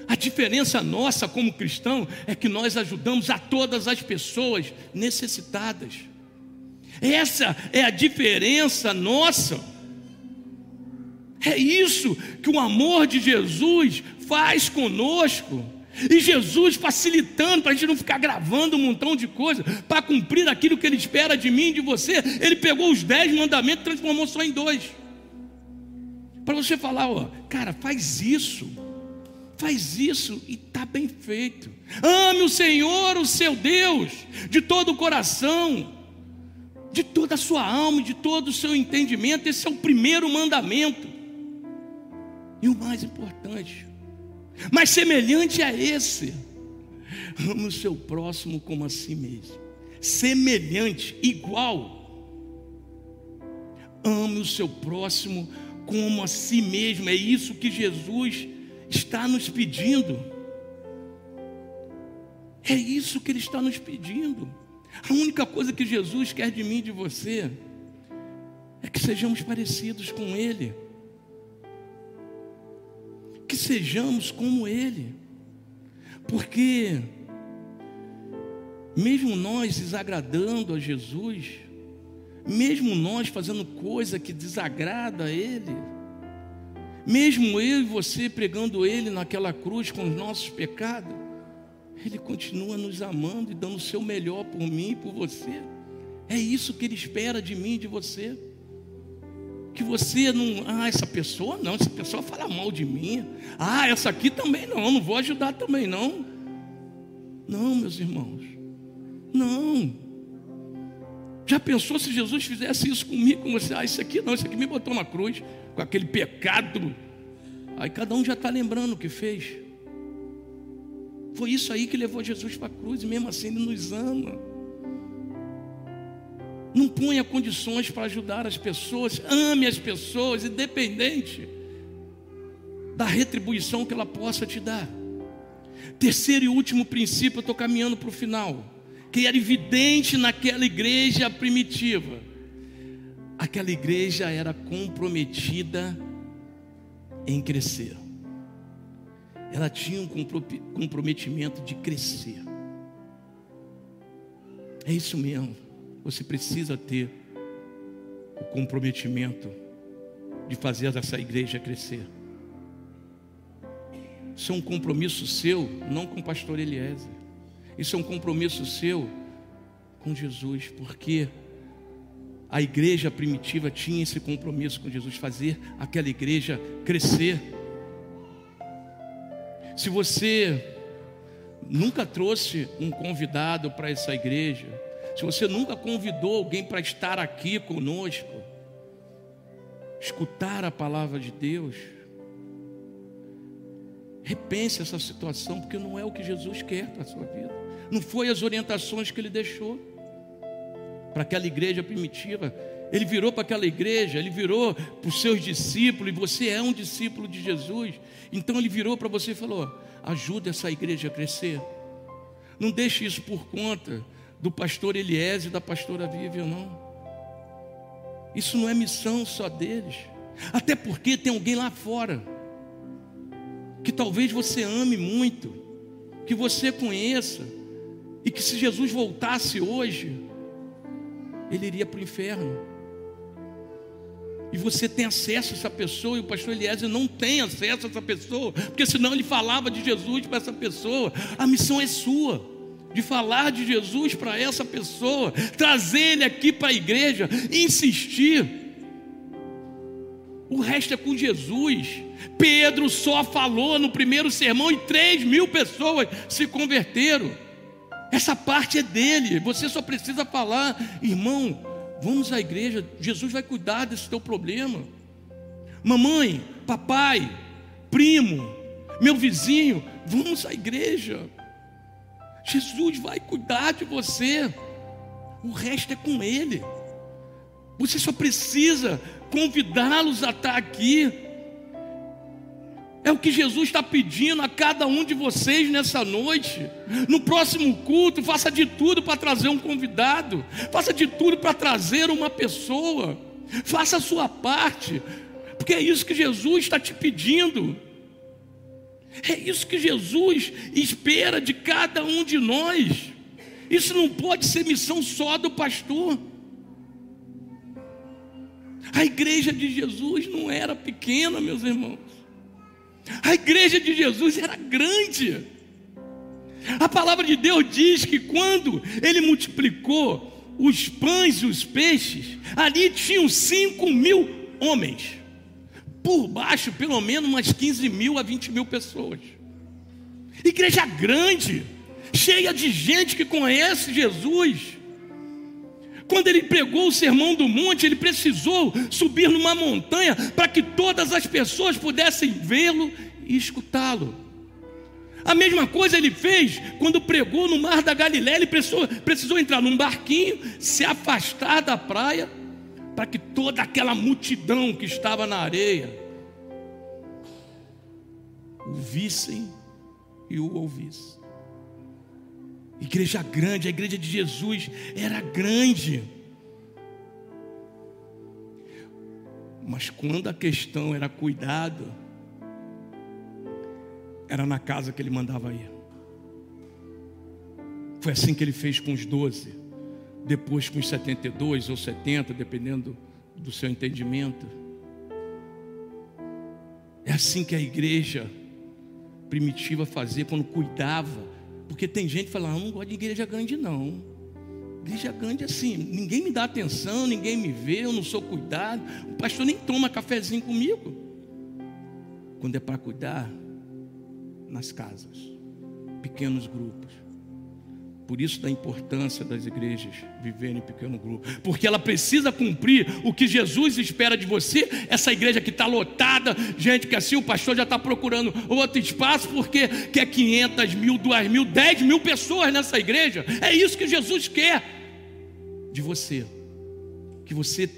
A diferença nossa como cristão é que nós ajudamos a todas as pessoas necessitadas. Essa é a diferença nossa. É isso que o amor de Jesus faz conosco. E Jesus facilitando para a gente não ficar gravando um montão de coisa para cumprir aquilo que Ele espera de mim e de você. Ele pegou os dez mandamentos e transformou só em dois. Para você falar, ó, cara, faz isso, faz isso e está bem feito. Ame o Senhor, o seu Deus, de todo o coração, de toda a sua alma, de todo o seu entendimento. Esse é o primeiro mandamento. E o mais importante, mas semelhante a esse, ame o seu próximo como a si mesmo. Semelhante, igual. Ame o seu próximo como a si mesmo. É isso que Jesus está nos pedindo. É isso que Ele está nos pedindo. A única coisa que Jesus quer de mim e de você é que sejamos parecidos com Ele que sejamos como Ele, porque, mesmo nós desagradando a Jesus, mesmo nós fazendo coisa que desagrada a Ele, mesmo eu e você pregando Ele naquela cruz com os nossos pecados, Ele continua nos amando e dando o seu melhor por mim e por você. É isso que Ele espera de mim e de você que você não, ah, essa pessoa não, essa pessoa fala mal de mim. Ah, essa aqui também não, não vou ajudar também não. Não, meus irmãos. Não. Já pensou se Jesus fizesse isso comigo, com você? Ah, isso aqui não, isso aqui me botou na cruz, com aquele pecado. Aí cada um já está lembrando o que fez. Foi isso aí que levou Jesus para a cruz, e mesmo assim Ele nos ama. Não ponha condições para ajudar as pessoas, ame as pessoas, independente da retribuição que ela possa te dar. Terceiro e último princípio, eu estou caminhando para o final, que era evidente naquela igreja primitiva. Aquela igreja era comprometida em crescer ela tinha um comprometimento de crescer. É isso mesmo. Você precisa ter o comprometimento de fazer essa igreja crescer. Isso é um compromisso seu, não com o pastor Eliezer. Isso é um compromisso seu com Jesus, porque a igreja primitiva tinha esse compromisso com Jesus, fazer aquela igreja crescer. Se você nunca trouxe um convidado para essa igreja, se você nunca convidou alguém para estar aqui conosco, escutar a palavra de Deus, repense essa situação, porque não é o que Jesus quer para a sua vida. Não foi as orientações que ele deixou para aquela igreja primitiva. Ele virou para aquela igreja, ele virou para os seus discípulos, e você é um discípulo de Jesus. Então ele virou para você e falou: ajuda essa igreja a crescer. Não deixe isso por conta do pastor Eliésio e da pastora Vivian, não. Isso não é missão só deles. Até porque tem alguém lá fora que talvez você ame muito, que você conheça, e que se Jesus voltasse hoje, ele iria para o inferno. E você tem acesso a essa pessoa, e o pastor Eliezer não tem acesso a essa pessoa, porque senão ele falava de Jesus para essa pessoa. A missão é sua, de falar de Jesus para essa pessoa, trazer ele aqui para a igreja, insistir. O resto é com Jesus. Pedro só falou no primeiro sermão e três mil pessoas se converteram. Essa parte é dele, você só precisa falar, irmão Vamos à igreja, Jesus vai cuidar desse teu problema. Mamãe, papai, primo, meu vizinho, vamos à igreja. Jesus vai cuidar de você. O resto é com Ele. Você só precisa convidá-los a estar aqui. É o que Jesus está pedindo a cada um de vocês nessa noite. No próximo culto, faça de tudo para trazer um convidado, faça de tudo para trazer uma pessoa, faça a sua parte, porque é isso que Jesus está te pedindo. É isso que Jesus espera de cada um de nós. Isso não pode ser missão só do pastor. A igreja de Jesus não era pequena, meus irmãos. A igreja de Jesus era grande. A palavra de Deus diz que quando ele multiplicou os pães e os peixes, ali tinham 5 mil homens. Por baixo, pelo menos umas 15 mil a 20 mil pessoas. Igreja grande, cheia de gente que conhece Jesus. Quando ele pregou o sermão do monte, ele precisou subir numa montanha para que todas as pessoas pudessem vê-lo e escutá-lo. A mesma coisa ele fez quando pregou no mar da Galiléia. Ele precisou, precisou entrar num barquinho, se afastar da praia, para que toda aquela multidão que estava na areia o vissem e o ouvissem. Igreja grande, a igreja de Jesus era grande. Mas quando a questão era cuidado, era na casa que ele mandava ir. Foi assim que ele fez com os doze, depois com os 72 ou 70, dependendo do seu entendimento. É assim que a igreja primitiva fazia quando cuidava porque tem gente que fala, ah, não gosto de igreja grande, não. Igreja grande é assim, ninguém me dá atenção, ninguém me vê, eu não sou cuidado. O pastor nem toma cafezinho comigo. Quando é para cuidar, nas casas, pequenos grupos. Por isso da importância das igrejas viverem em pequeno grupo, porque ela precisa cumprir o que Jesus espera de você. Essa igreja que está lotada, gente, que assim o pastor já está procurando outro espaço, porque quer 500 mil, 2 mil, 10 mil pessoas nessa igreja. É isso que Jesus quer de você, que você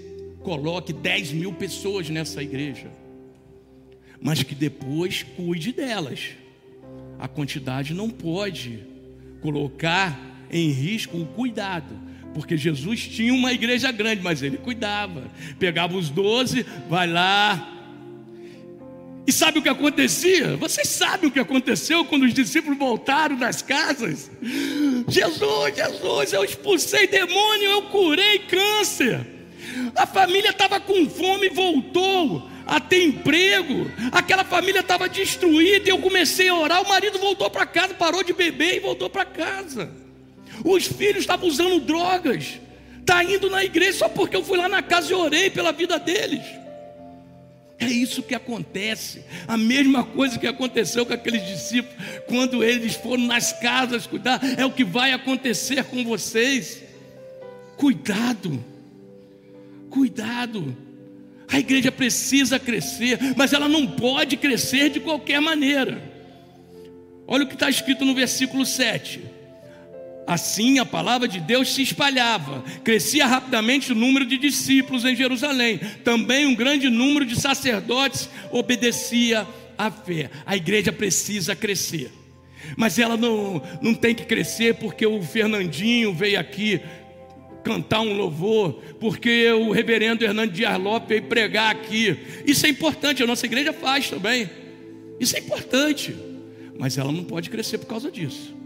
coloque 10 mil pessoas nessa igreja, mas que depois cuide delas. A quantidade não pode colocar em risco o cuidado, porque Jesus tinha uma igreja grande, mas ele cuidava, pegava os doze, vai lá, e sabe o que acontecia? Vocês sabem o que aconteceu quando os discípulos voltaram das casas? Jesus, Jesus, eu expulsei demônio, eu curei câncer. A família estava com fome e voltou a ter emprego. Aquela família estava destruída e eu comecei a orar. O marido voltou para casa, parou de beber e voltou para casa. Os filhos estavam usando drogas. Está indo na igreja só porque eu fui lá na casa e orei pela vida deles. É isso que acontece. A mesma coisa que aconteceu com aqueles discípulos quando eles foram nas casas cuidar, é o que vai acontecer com vocês. Cuidado. Cuidado. A igreja precisa crescer, mas ela não pode crescer de qualquer maneira. Olha o que está escrito no versículo 7. Assim a palavra de Deus se espalhava, crescia rapidamente o número de discípulos em Jerusalém. Também um grande número de sacerdotes obedecia à fé. A igreja precisa crescer, mas ela não, não tem que crescer porque o Fernandinho veio aqui cantar um louvor, porque o reverendo Hernando Dias Lopes veio pregar aqui. Isso é importante, a nossa igreja faz também. Isso é importante, mas ela não pode crescer por causa disso.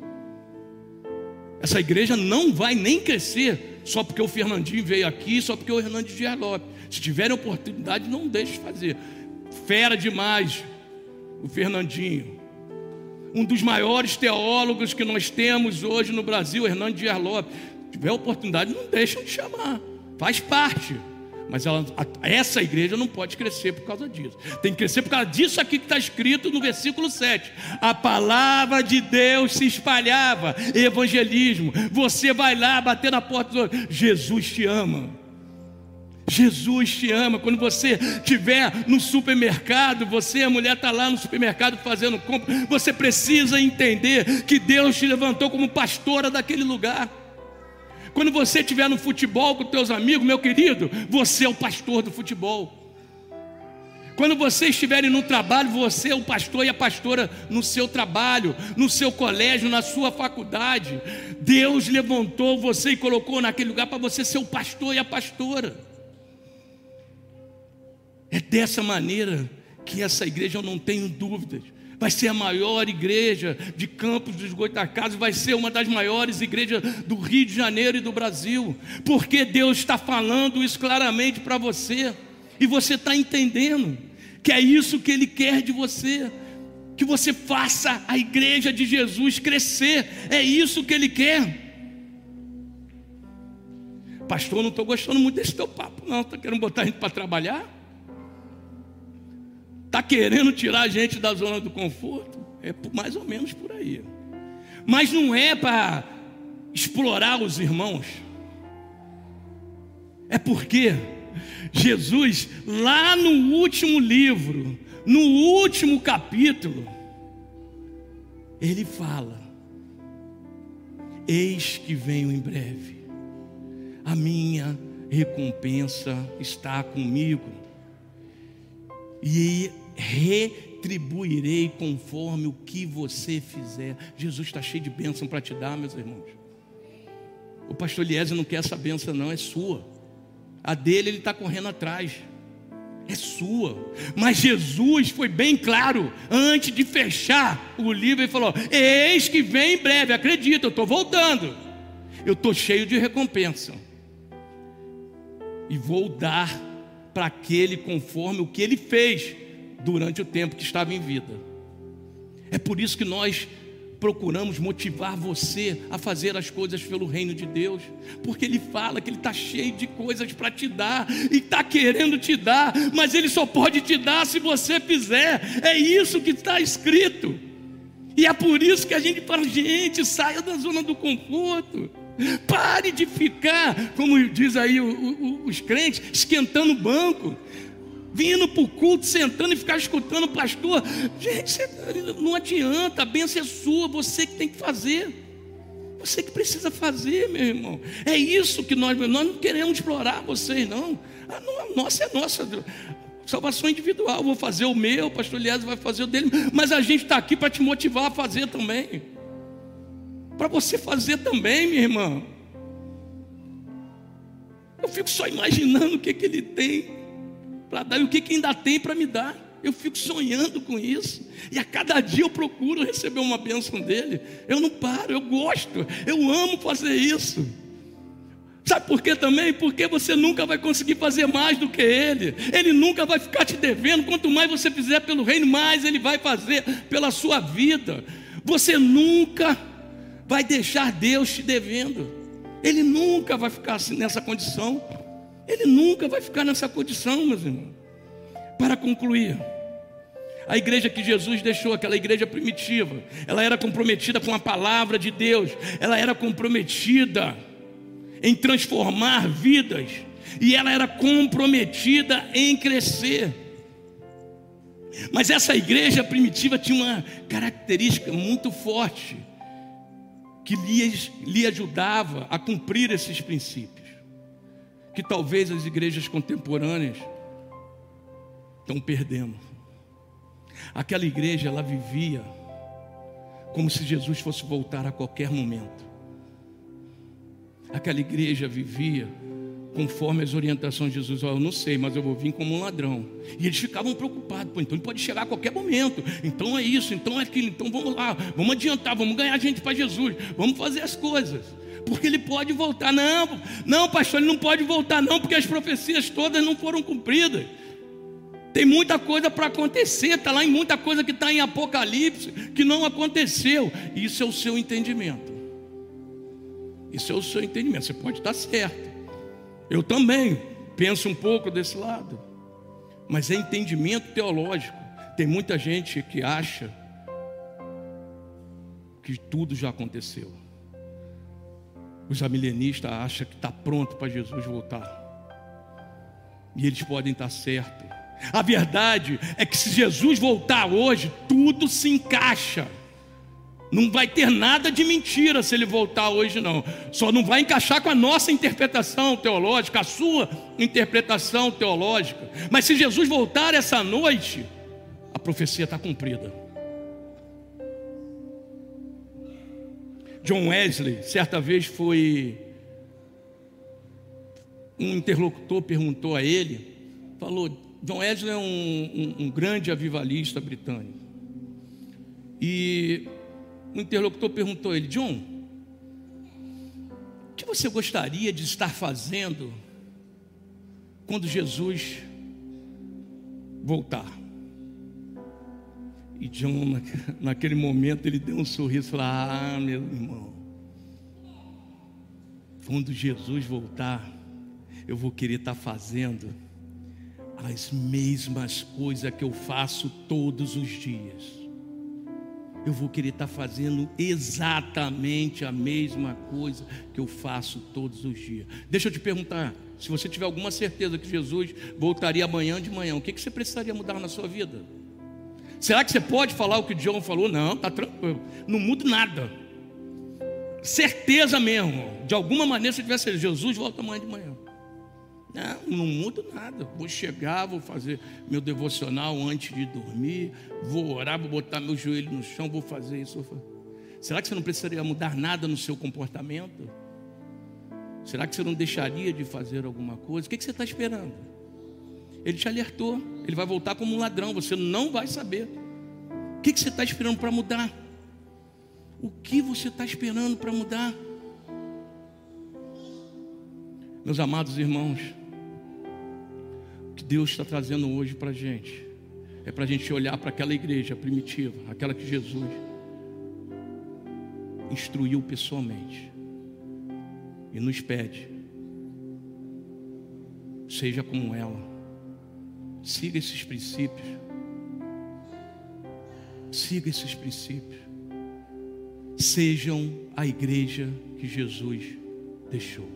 Essa igreja não vai nem crescer só porque o Fernandinho veio aqui, só porque o Hernandes Dias Lopes. Se tiverem oportunidade, não deixe de fazer. Fera demais, o Fernandinho. Um dos maiores teólogos que nós temos hoje no Brasil, Hernandes Dias Lopes. Tiver oportunidade, não deixem de chamar. Faz parte. Mas ela, essa igreja não pode crescer por causa disso. Tem que crescer por causa disso aqui que está escrito no versículo 7. A palavra de Deus se espalhava, evangelismo. Você vai lá bater na porta do Jesus te ama. Jesus te ama. Quando você estiver no supermercado, você, a mulher, está lá no supermercado fazendo compra, você precisa entender que Deus te levantou como pastora daquele lugar. Quando você estiver no futebol com teus amigos, meu querido, você é o pastor do futebol. Quando vocês estiverem no trabalho, você é o pastor e a pastora no seu trabalho, no seu colégio, na sua faculdade. Deus levantou você e colocou naquele lugar para você ser o pastor e a pastora. É dessa maneira que essa igreja eu não tenho dúvidas vai ser a maior igreja de Campos dos Goitacazes, vai ser uma das maiores igrejas do Rio de Janeiro e do Brasil, porque Deus está falando isso claramente para você, e você está entendendo que é isso que Ele quer de você, que você faça a igreja de Jesus crescer, é isso que Ele quer. Pastor, não estou gostando muito desse teu papo, não, está querendo botar a gente para trabalhar? Está querendo tirar a gente da zona do conforto? É mais ou menos por aí. Mas não é para explorar os irmãos. É porque Jesus, lá no último livro, no último capítulo, ele fala: Eis que venho em breve, a minha recompensa está comigo, e retribuirei conforme o que você fizer. Jesus está cheio de bênção para te dar, meus irmãos. O pastor Eliezer não quer essa bênção, não, é sua. A dele ele está correndo atrás. É sua. Mas Jesus foi bem claro antes de fechar o livro. Ele falou: Eis que vem em breve, acredita, eu estou voltando. Eu estou cheio de recompensa. E vou dar para aquele conforme o que ele fez durante o tempo que estava em vida. É por isso que nós procuramos motivar você a fazer as coisas pelo reino de Deus, porque Ele fala que Ele está cheio de coisas para te dar e está querendo te dar, mas Ele só pode te dar se você fizer. É isso que está escrito. E é por isso que a gente fala, gente, saia da zona do conforto. Pare de ficar, como diz aí os crentes, esquentando o banco vindo para o culto, sentando e ficar escutando o pastor. Gente, não adianta, a benção é sua, você que tem que fazer. Você que precisa fazer, meu irmão. É isso que nós, nós não queremos explorar vocês, não. A nossa é nossa. Salvação individual, vou fazer o meu, o pastor Elias vai fazer o dele, mas a gente está aqui para te motivar a fazer também. Para você fazer também, minha irmã. Eu fico só imaginando o que, que ele tem para dar e o que, que ainda tem para me dar. Eu fico sonhando com isso. E a cada dia eu procuro receber uma bênção dele. Eu não paro, eu gosto, eu amo fazer isso. Sabe por quê também? Porque você nunca vai conseguir fazer mais do que ele. Ele nunca vai ficar te devendo. Quanto mais você fizer pelo reino, mais ele vai fazer pela sua vida. Você nunca vai deixar Deus te devendo. Ele nunca vai ficar assim, nessa condição. Ele nunca vai ficar nessa condição, meus irmãos. Para concluir, a igreja que Jesus deixou, aquela igreja primitiva, ela era comprometida com a palavra de Deus, ela era comprometida em transformar vidas, e ela era comprometida em crescer. Mas essa igreja primitiva tinha uma característica muito forte, que lhe, lhe ajudava a cumprir esses princípios que talvez as igrejas contemporâneas estão perdendo. Aquela igreja, ela vivia como se Jesus fosse voltar a qualquer momento. Aquela igreja vivia conforme as orientações de Jesus. Oh, eu não sei, mas eu vou vir como um ladrão. E eles ficavam preocupados. Pô, então ele pode chegar a qualquer momento. Então é isso, então é aquilo. Então vamos lá, vamos adiantar, vamos ganhar gente para Jesus. Vamos fazer as coisas porque ele pode voltar. Não, não, pastor, ele não pode voltar, não, porque as profecias todas não foram cumpridas. Tem muita coisa para acontecer, está lá em muita coisa que está em Apocalipse, que não aconteceu. Isso é o seu entendimento. Isso é o seu entendimento. Você pode estar certo. Eu também penso um pouco desse lado. Mas é entendimento teológico. Tem muita gente que acha que tudo já aconteceu. Os amilenistas acham que está pronto para Jesus voltar. E eles podem estar certos. A verdade é que se Jesus voltar hoje, tudo se encaixa. Não vai ter nada de mentira se ele voltar hoje, não. Só não vai encaixar com a nossa interpretação teológica, a sua interpretação teológica. Mas se Jesus voltar essa noite, a profecia está cumprida. John Wesley, certa vez foi. Um interlocutor perguntou a ele, falou: John Wesley é um, um, um grande avivalista britânico. E o interlocutor perguntou a ele: John, o que você gostaria de estar fazendo quando Jesus voltar? E John, naquele momento, ele deu um sorriso e falou: Ah, meu irmão, quando Jesus voltar, eu vou querer estar fazendo as mesmas coisas que eu faço todos os dias. Eu vou querer estar fazendo exatamente a mesma coisa que eu faço todos os dias. Deixa eu te perguntar: se você tiver alguma certeza que Jesus voltaria amanhã de manhã, o que você precisaria mudar na sua vida? Será que você pode falar o que John falou? Não, está tranquilo. Não muda nada. Certeza mesmo. De alguma maneira, se tivesse Jesus, volta amanhã de manhã. Não, não muda nada. Vou chegar, vou fazer meu devocional antes de dormir, vou orar, vou botar meu joelho no chão, vou fazer isso. Será que você não precisaria mudar nada no seu comportamento? Será que você não deixaria de fazer alguma coisa? O que você está esperando? Ele te alertou. Ele vai voltar como um ladrão. Você não vai saber. O que, você está esperando para mudar? O que você está esperando para mudar? Meus amados irmãos, o que Deus está trazendo hoje para a gente é para a gente olhar para aquela igreja primitiva, aquela que Jesus instruiu pessoalmente e nos pede: seja como ela, siga esses princípios, siga esses princípios, sejam a igreja que Jesus deixou.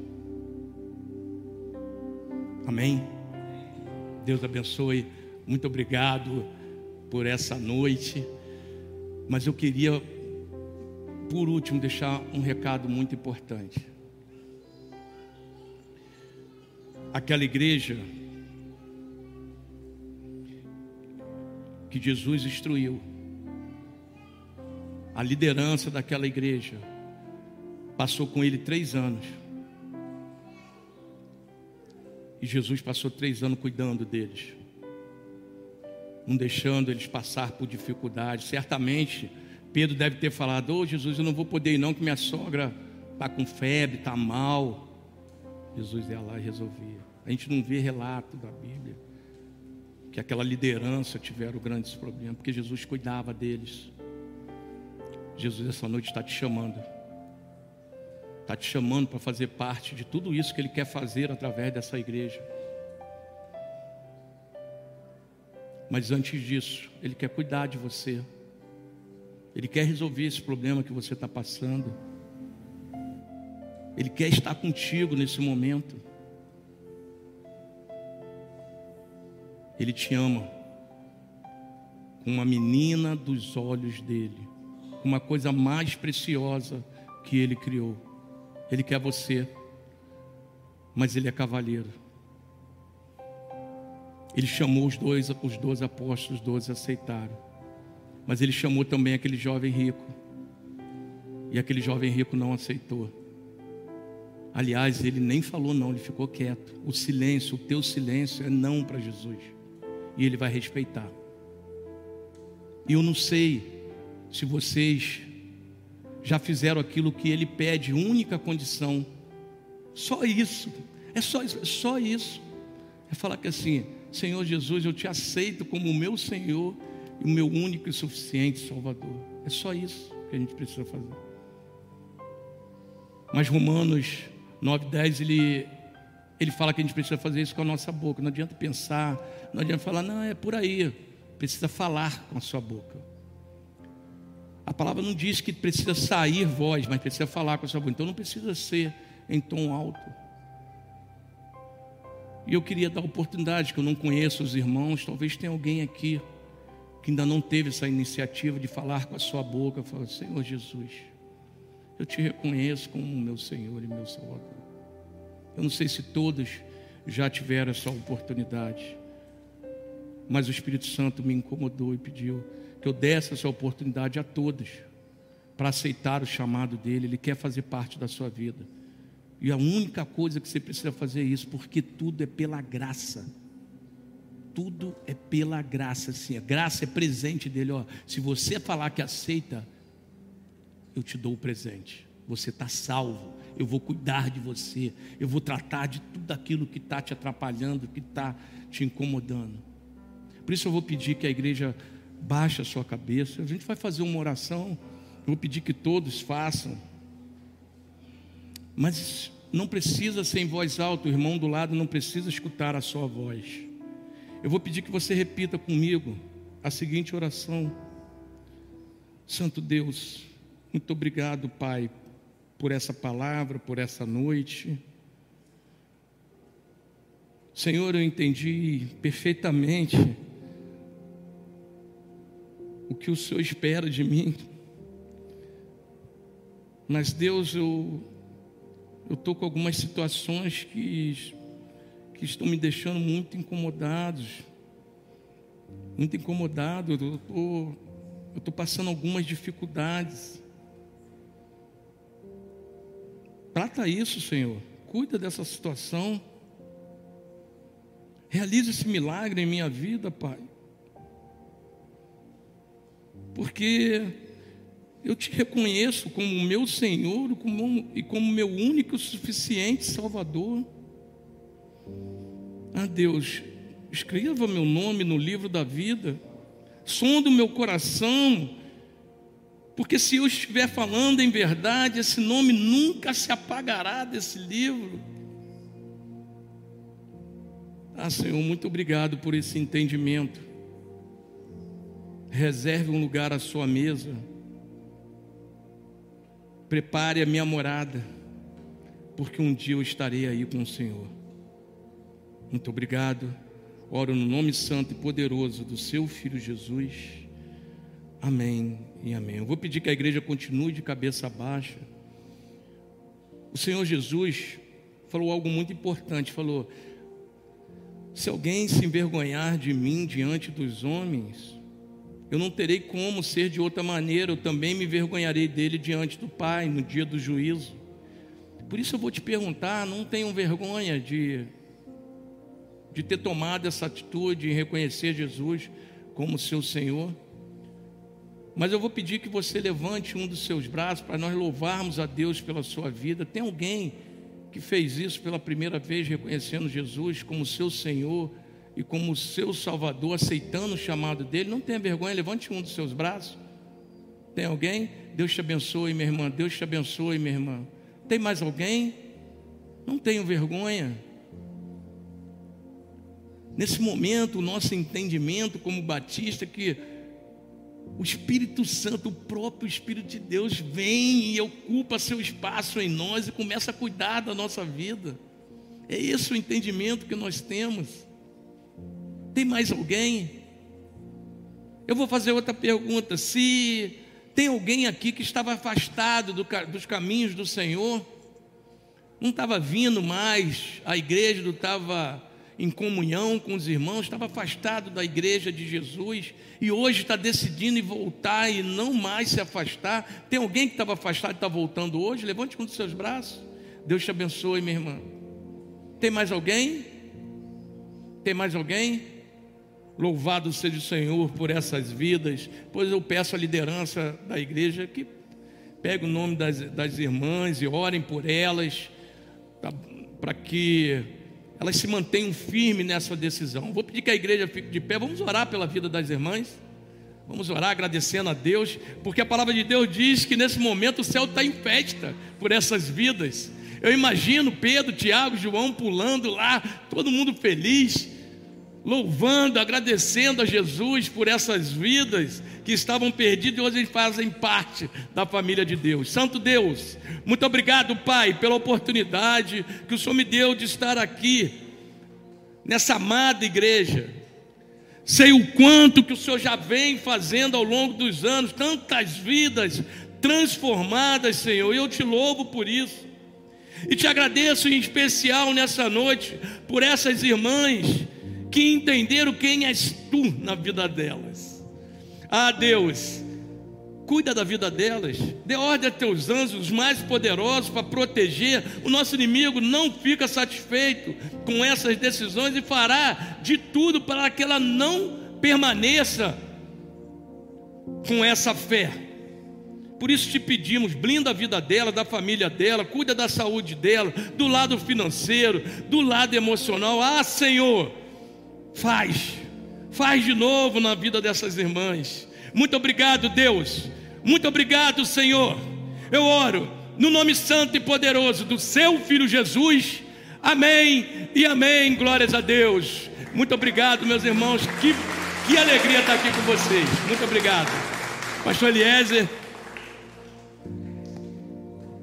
Amém? Deus abençoe, muito obrigado por essa noite, mas eu queria, por último, deixar um recado muito importante. aquela igreja que Jesus instruiu, a liderança daquela igreja, passou com ele três anos. E Jesus passou três anos cuidando deles, não deixando eles passar por dificuldades. Certamente, Pedro deve ter falado: Ô oh, Jesus, eu não vou poder ir, não, que minha sogra está com febre, está mal. Jesus ia lá e resolvia. A gente não vê relato da Bíblia que aquela liderança tiveram grandes problemas, porque Jesus cuidava deles. Jesus essa noite está te chamando. Está te chamando para fazer parte de tudo isso que Ele quer fazer através dessa igreja. Mas antes disso, Ele quer cuidar de você. Ele quer resolver esse problema que você está passando. Ele quer estar contigo nesse momento. Ele te ama uma menina dos olhos dele, uma coisa mais preciosa que ele criou. Ele quer você, mas ele é cavalheiro. Ele chamou os dois, os dois apóstolos, os dois aceitaram. Mas ele chamou também aquele jovem rico. E aquele jovem rico não aceitou. Aliás, ele nem falou não, ele ficou quieto. O silêncio, o teu silêncio é não para Jesus e Ele vai respeitar. E eu não sei se vocês já fizeram aquilo que Ele pede, única condição. Só isso. É só isso. É só isso. É falar que assim, Senhor Jesus, eu te aceito como o meu Senhor e o meu único e suficiente Salvador. É só isso que a gente precisa fazer. Mas Romanos 9,10 ele ele fala que a gente precisa fazer isso com a nossa boca. Não adianta pensar, não adianta falar, não, é por aí. Precisa falar com a sua boca. A palavra não diz que precisa sair voz, mas precisa falar com a sua boca. Então não precisa ser em tom alto. E eu queria dar oportunidade, que eu não conheço os irmãos, talvez tenha alguém aqui que ainda não teve essa iniciativa de falar com a sua boca, falar, Senhor Jesus, eu te reconheço como meu Senhor e meu Salvador. Eu não sei se todos já tiveram essa oportunidade, mas o Espírito Santo me incomodou e pediu que eu desse essa oportunidade a todos para aceitar o chamado dele. Ele quer fazer parte da sua vida. E a única coisa que você precisa fazer é isso, porque tudo é pela graça. Tudo é pela graça, sim. A graça é presente dele. Ó, se você falar que aceita, eu te dou o presente. Você está salvo eu vou cuidar de você, eu vou tratar de tudo aquilo que está te atrapalhando, que está te incomodando. Por isso eu vou pedir que a igreja baixe a sua cabeça. A gente vai fazer uma oração, eu vou pedir que todos façam. Mas não precisa ser em voz alta, o irmão do lado não precisa escutar a sua voz. Eu vou pedir que você repita comigo a seguinte oração: Santo Deus, muito obrigado, Pai, por essa palavra, por essa noite. Senhor, eu entendi perfeitamente o que o Senhor espera de mim. Mas Deus, eu estou com algumas situações que que estão me deixando muito incomodados, muito incomodado. Eu estou passando algumas dificuldades. Trata isso, Senhor. Cuida dessa situação. Realize esse milagre em minha vida, Pai. Porque eu te reconheço como meu Senhor como, e como meu único suficiente Salvador. Ah, Deus, escreva meu nome no livro da vida, sonda o meu coração Porque se eu estiver falando em verdade, esse nome nunca se apagará desse livro. Ah, Senhor, muito obrigado por esse entendimento. Reserve um lugar à sua mesa. Prepare a minha morada, porque um dia eu estarei aí com o Senhor. Muito obrigado. Oro no nome santo e poderoso do seu filho Jesus. Amém e amém. Eu vou pedir que a igreja continue de cabeça baixa. O Senhor Jesus falou algo muito importante, falou: Se alguém se envergonhar de mim diante dos homens, eu não terei como ser de outra maneira, eu também me envergonharei dele diante do Pai no dia do juízo. Por isso eu vou te perguntar, não tenham vergonha de de ter tomado essa atitude em reconhecer Jesus como seu Senhor. Mas eu vou pedir que você levante um dos seus braços para nós louvarmos a Deus pela sua vida. Tem alguém que fez isso pela primeira vez, reconhecendo Jesus como seu Senhor e como seu Salvador, aceitando o chamado dele? Não tenha vergonha, levante um dos seus braços. Tem alguém? Deus te abençoe, minha irmã. Deus te abençoe, minha irmã. Tem mais alguém? Não tenho vergonha. Nesse momento, o nosso entendimento como batista que o Espírito Santo, o próprio Espírito de Deus, vem e ocupa seu espaço em nós e começa a cuidar da nossa vida. É esse o entendimento que nós temos. Tem mais alguém? Eu vou fazer outra pergunta. Se tem alguém aqui que estava afastado do, dos caminhos do Senhor, não estava vindo mais, a igreja não estava em comunhão com os irmãos, estava afastado da igreja de Jesus e hoje está decidindo voltar e não mais se afastar. Tem alguém que estava afastado e está voltando hoje? Levante um dos seus braços. Deus te abençoe, minha irmã. Tem mais alguém? Tem mais alguém? Louvado seja o Senhor por essas vidas. Pois eu peço a liderança da igreja que pegue o nome das, das irmãs e orem por elas, para que elas se mantenham firmes nessa decisão. Vou pedir que a igreja fique de pé, vamos orar pela vida das irmãs. Vamos orar agradecendo a Deus, porque a palavra de Deus diz que nesse momento o céu está em festa por essas vidas. Eu imagino Pedro, Tiago, João pulando lá, todo mundo feliz, louvando, agradecendo a Jesus por essas vidas que estavam perdidas e hoje fazem parte da família de Deus. Santo Deus, muito obrigado, Pai, pela oportunidade que o Senhor me deu de estar aqui, nessa amada igreja. Sei o quanto que o Senhor já vem fazendo ao longo dos anos, tantas vidas transformadas, Senhor, e eu te louvo por isso. E te agradeço em especial nessa noite por essas irmãs que entenderam quem és tu na vida delas. Ah, Deus, cuida da vida delas, dê ordem a teus anjos mais poderosos para proteger. O nosso inimigo não fica satisfeito com essas decisões e fará de tudo para que ela não permaneça com essa fé. Por isso te pedimos, blinda a vida dela, da família dela, cuida da saúde dela, do lado financeiro, do lado emocional. Ah, Senhor, Faz, faz de novo na vida dessas irmãs. Muito obrigado, Deus. Muito obrigado, Senhor. Eu oro no nome santo e poderoso do seu filho Jesus. Amém e amém. Glórias a Deus. Muito obrigado, meus irmãos. Que, que alegria estar aqui com vocês. Muito obrigado. Pastor Eliezer.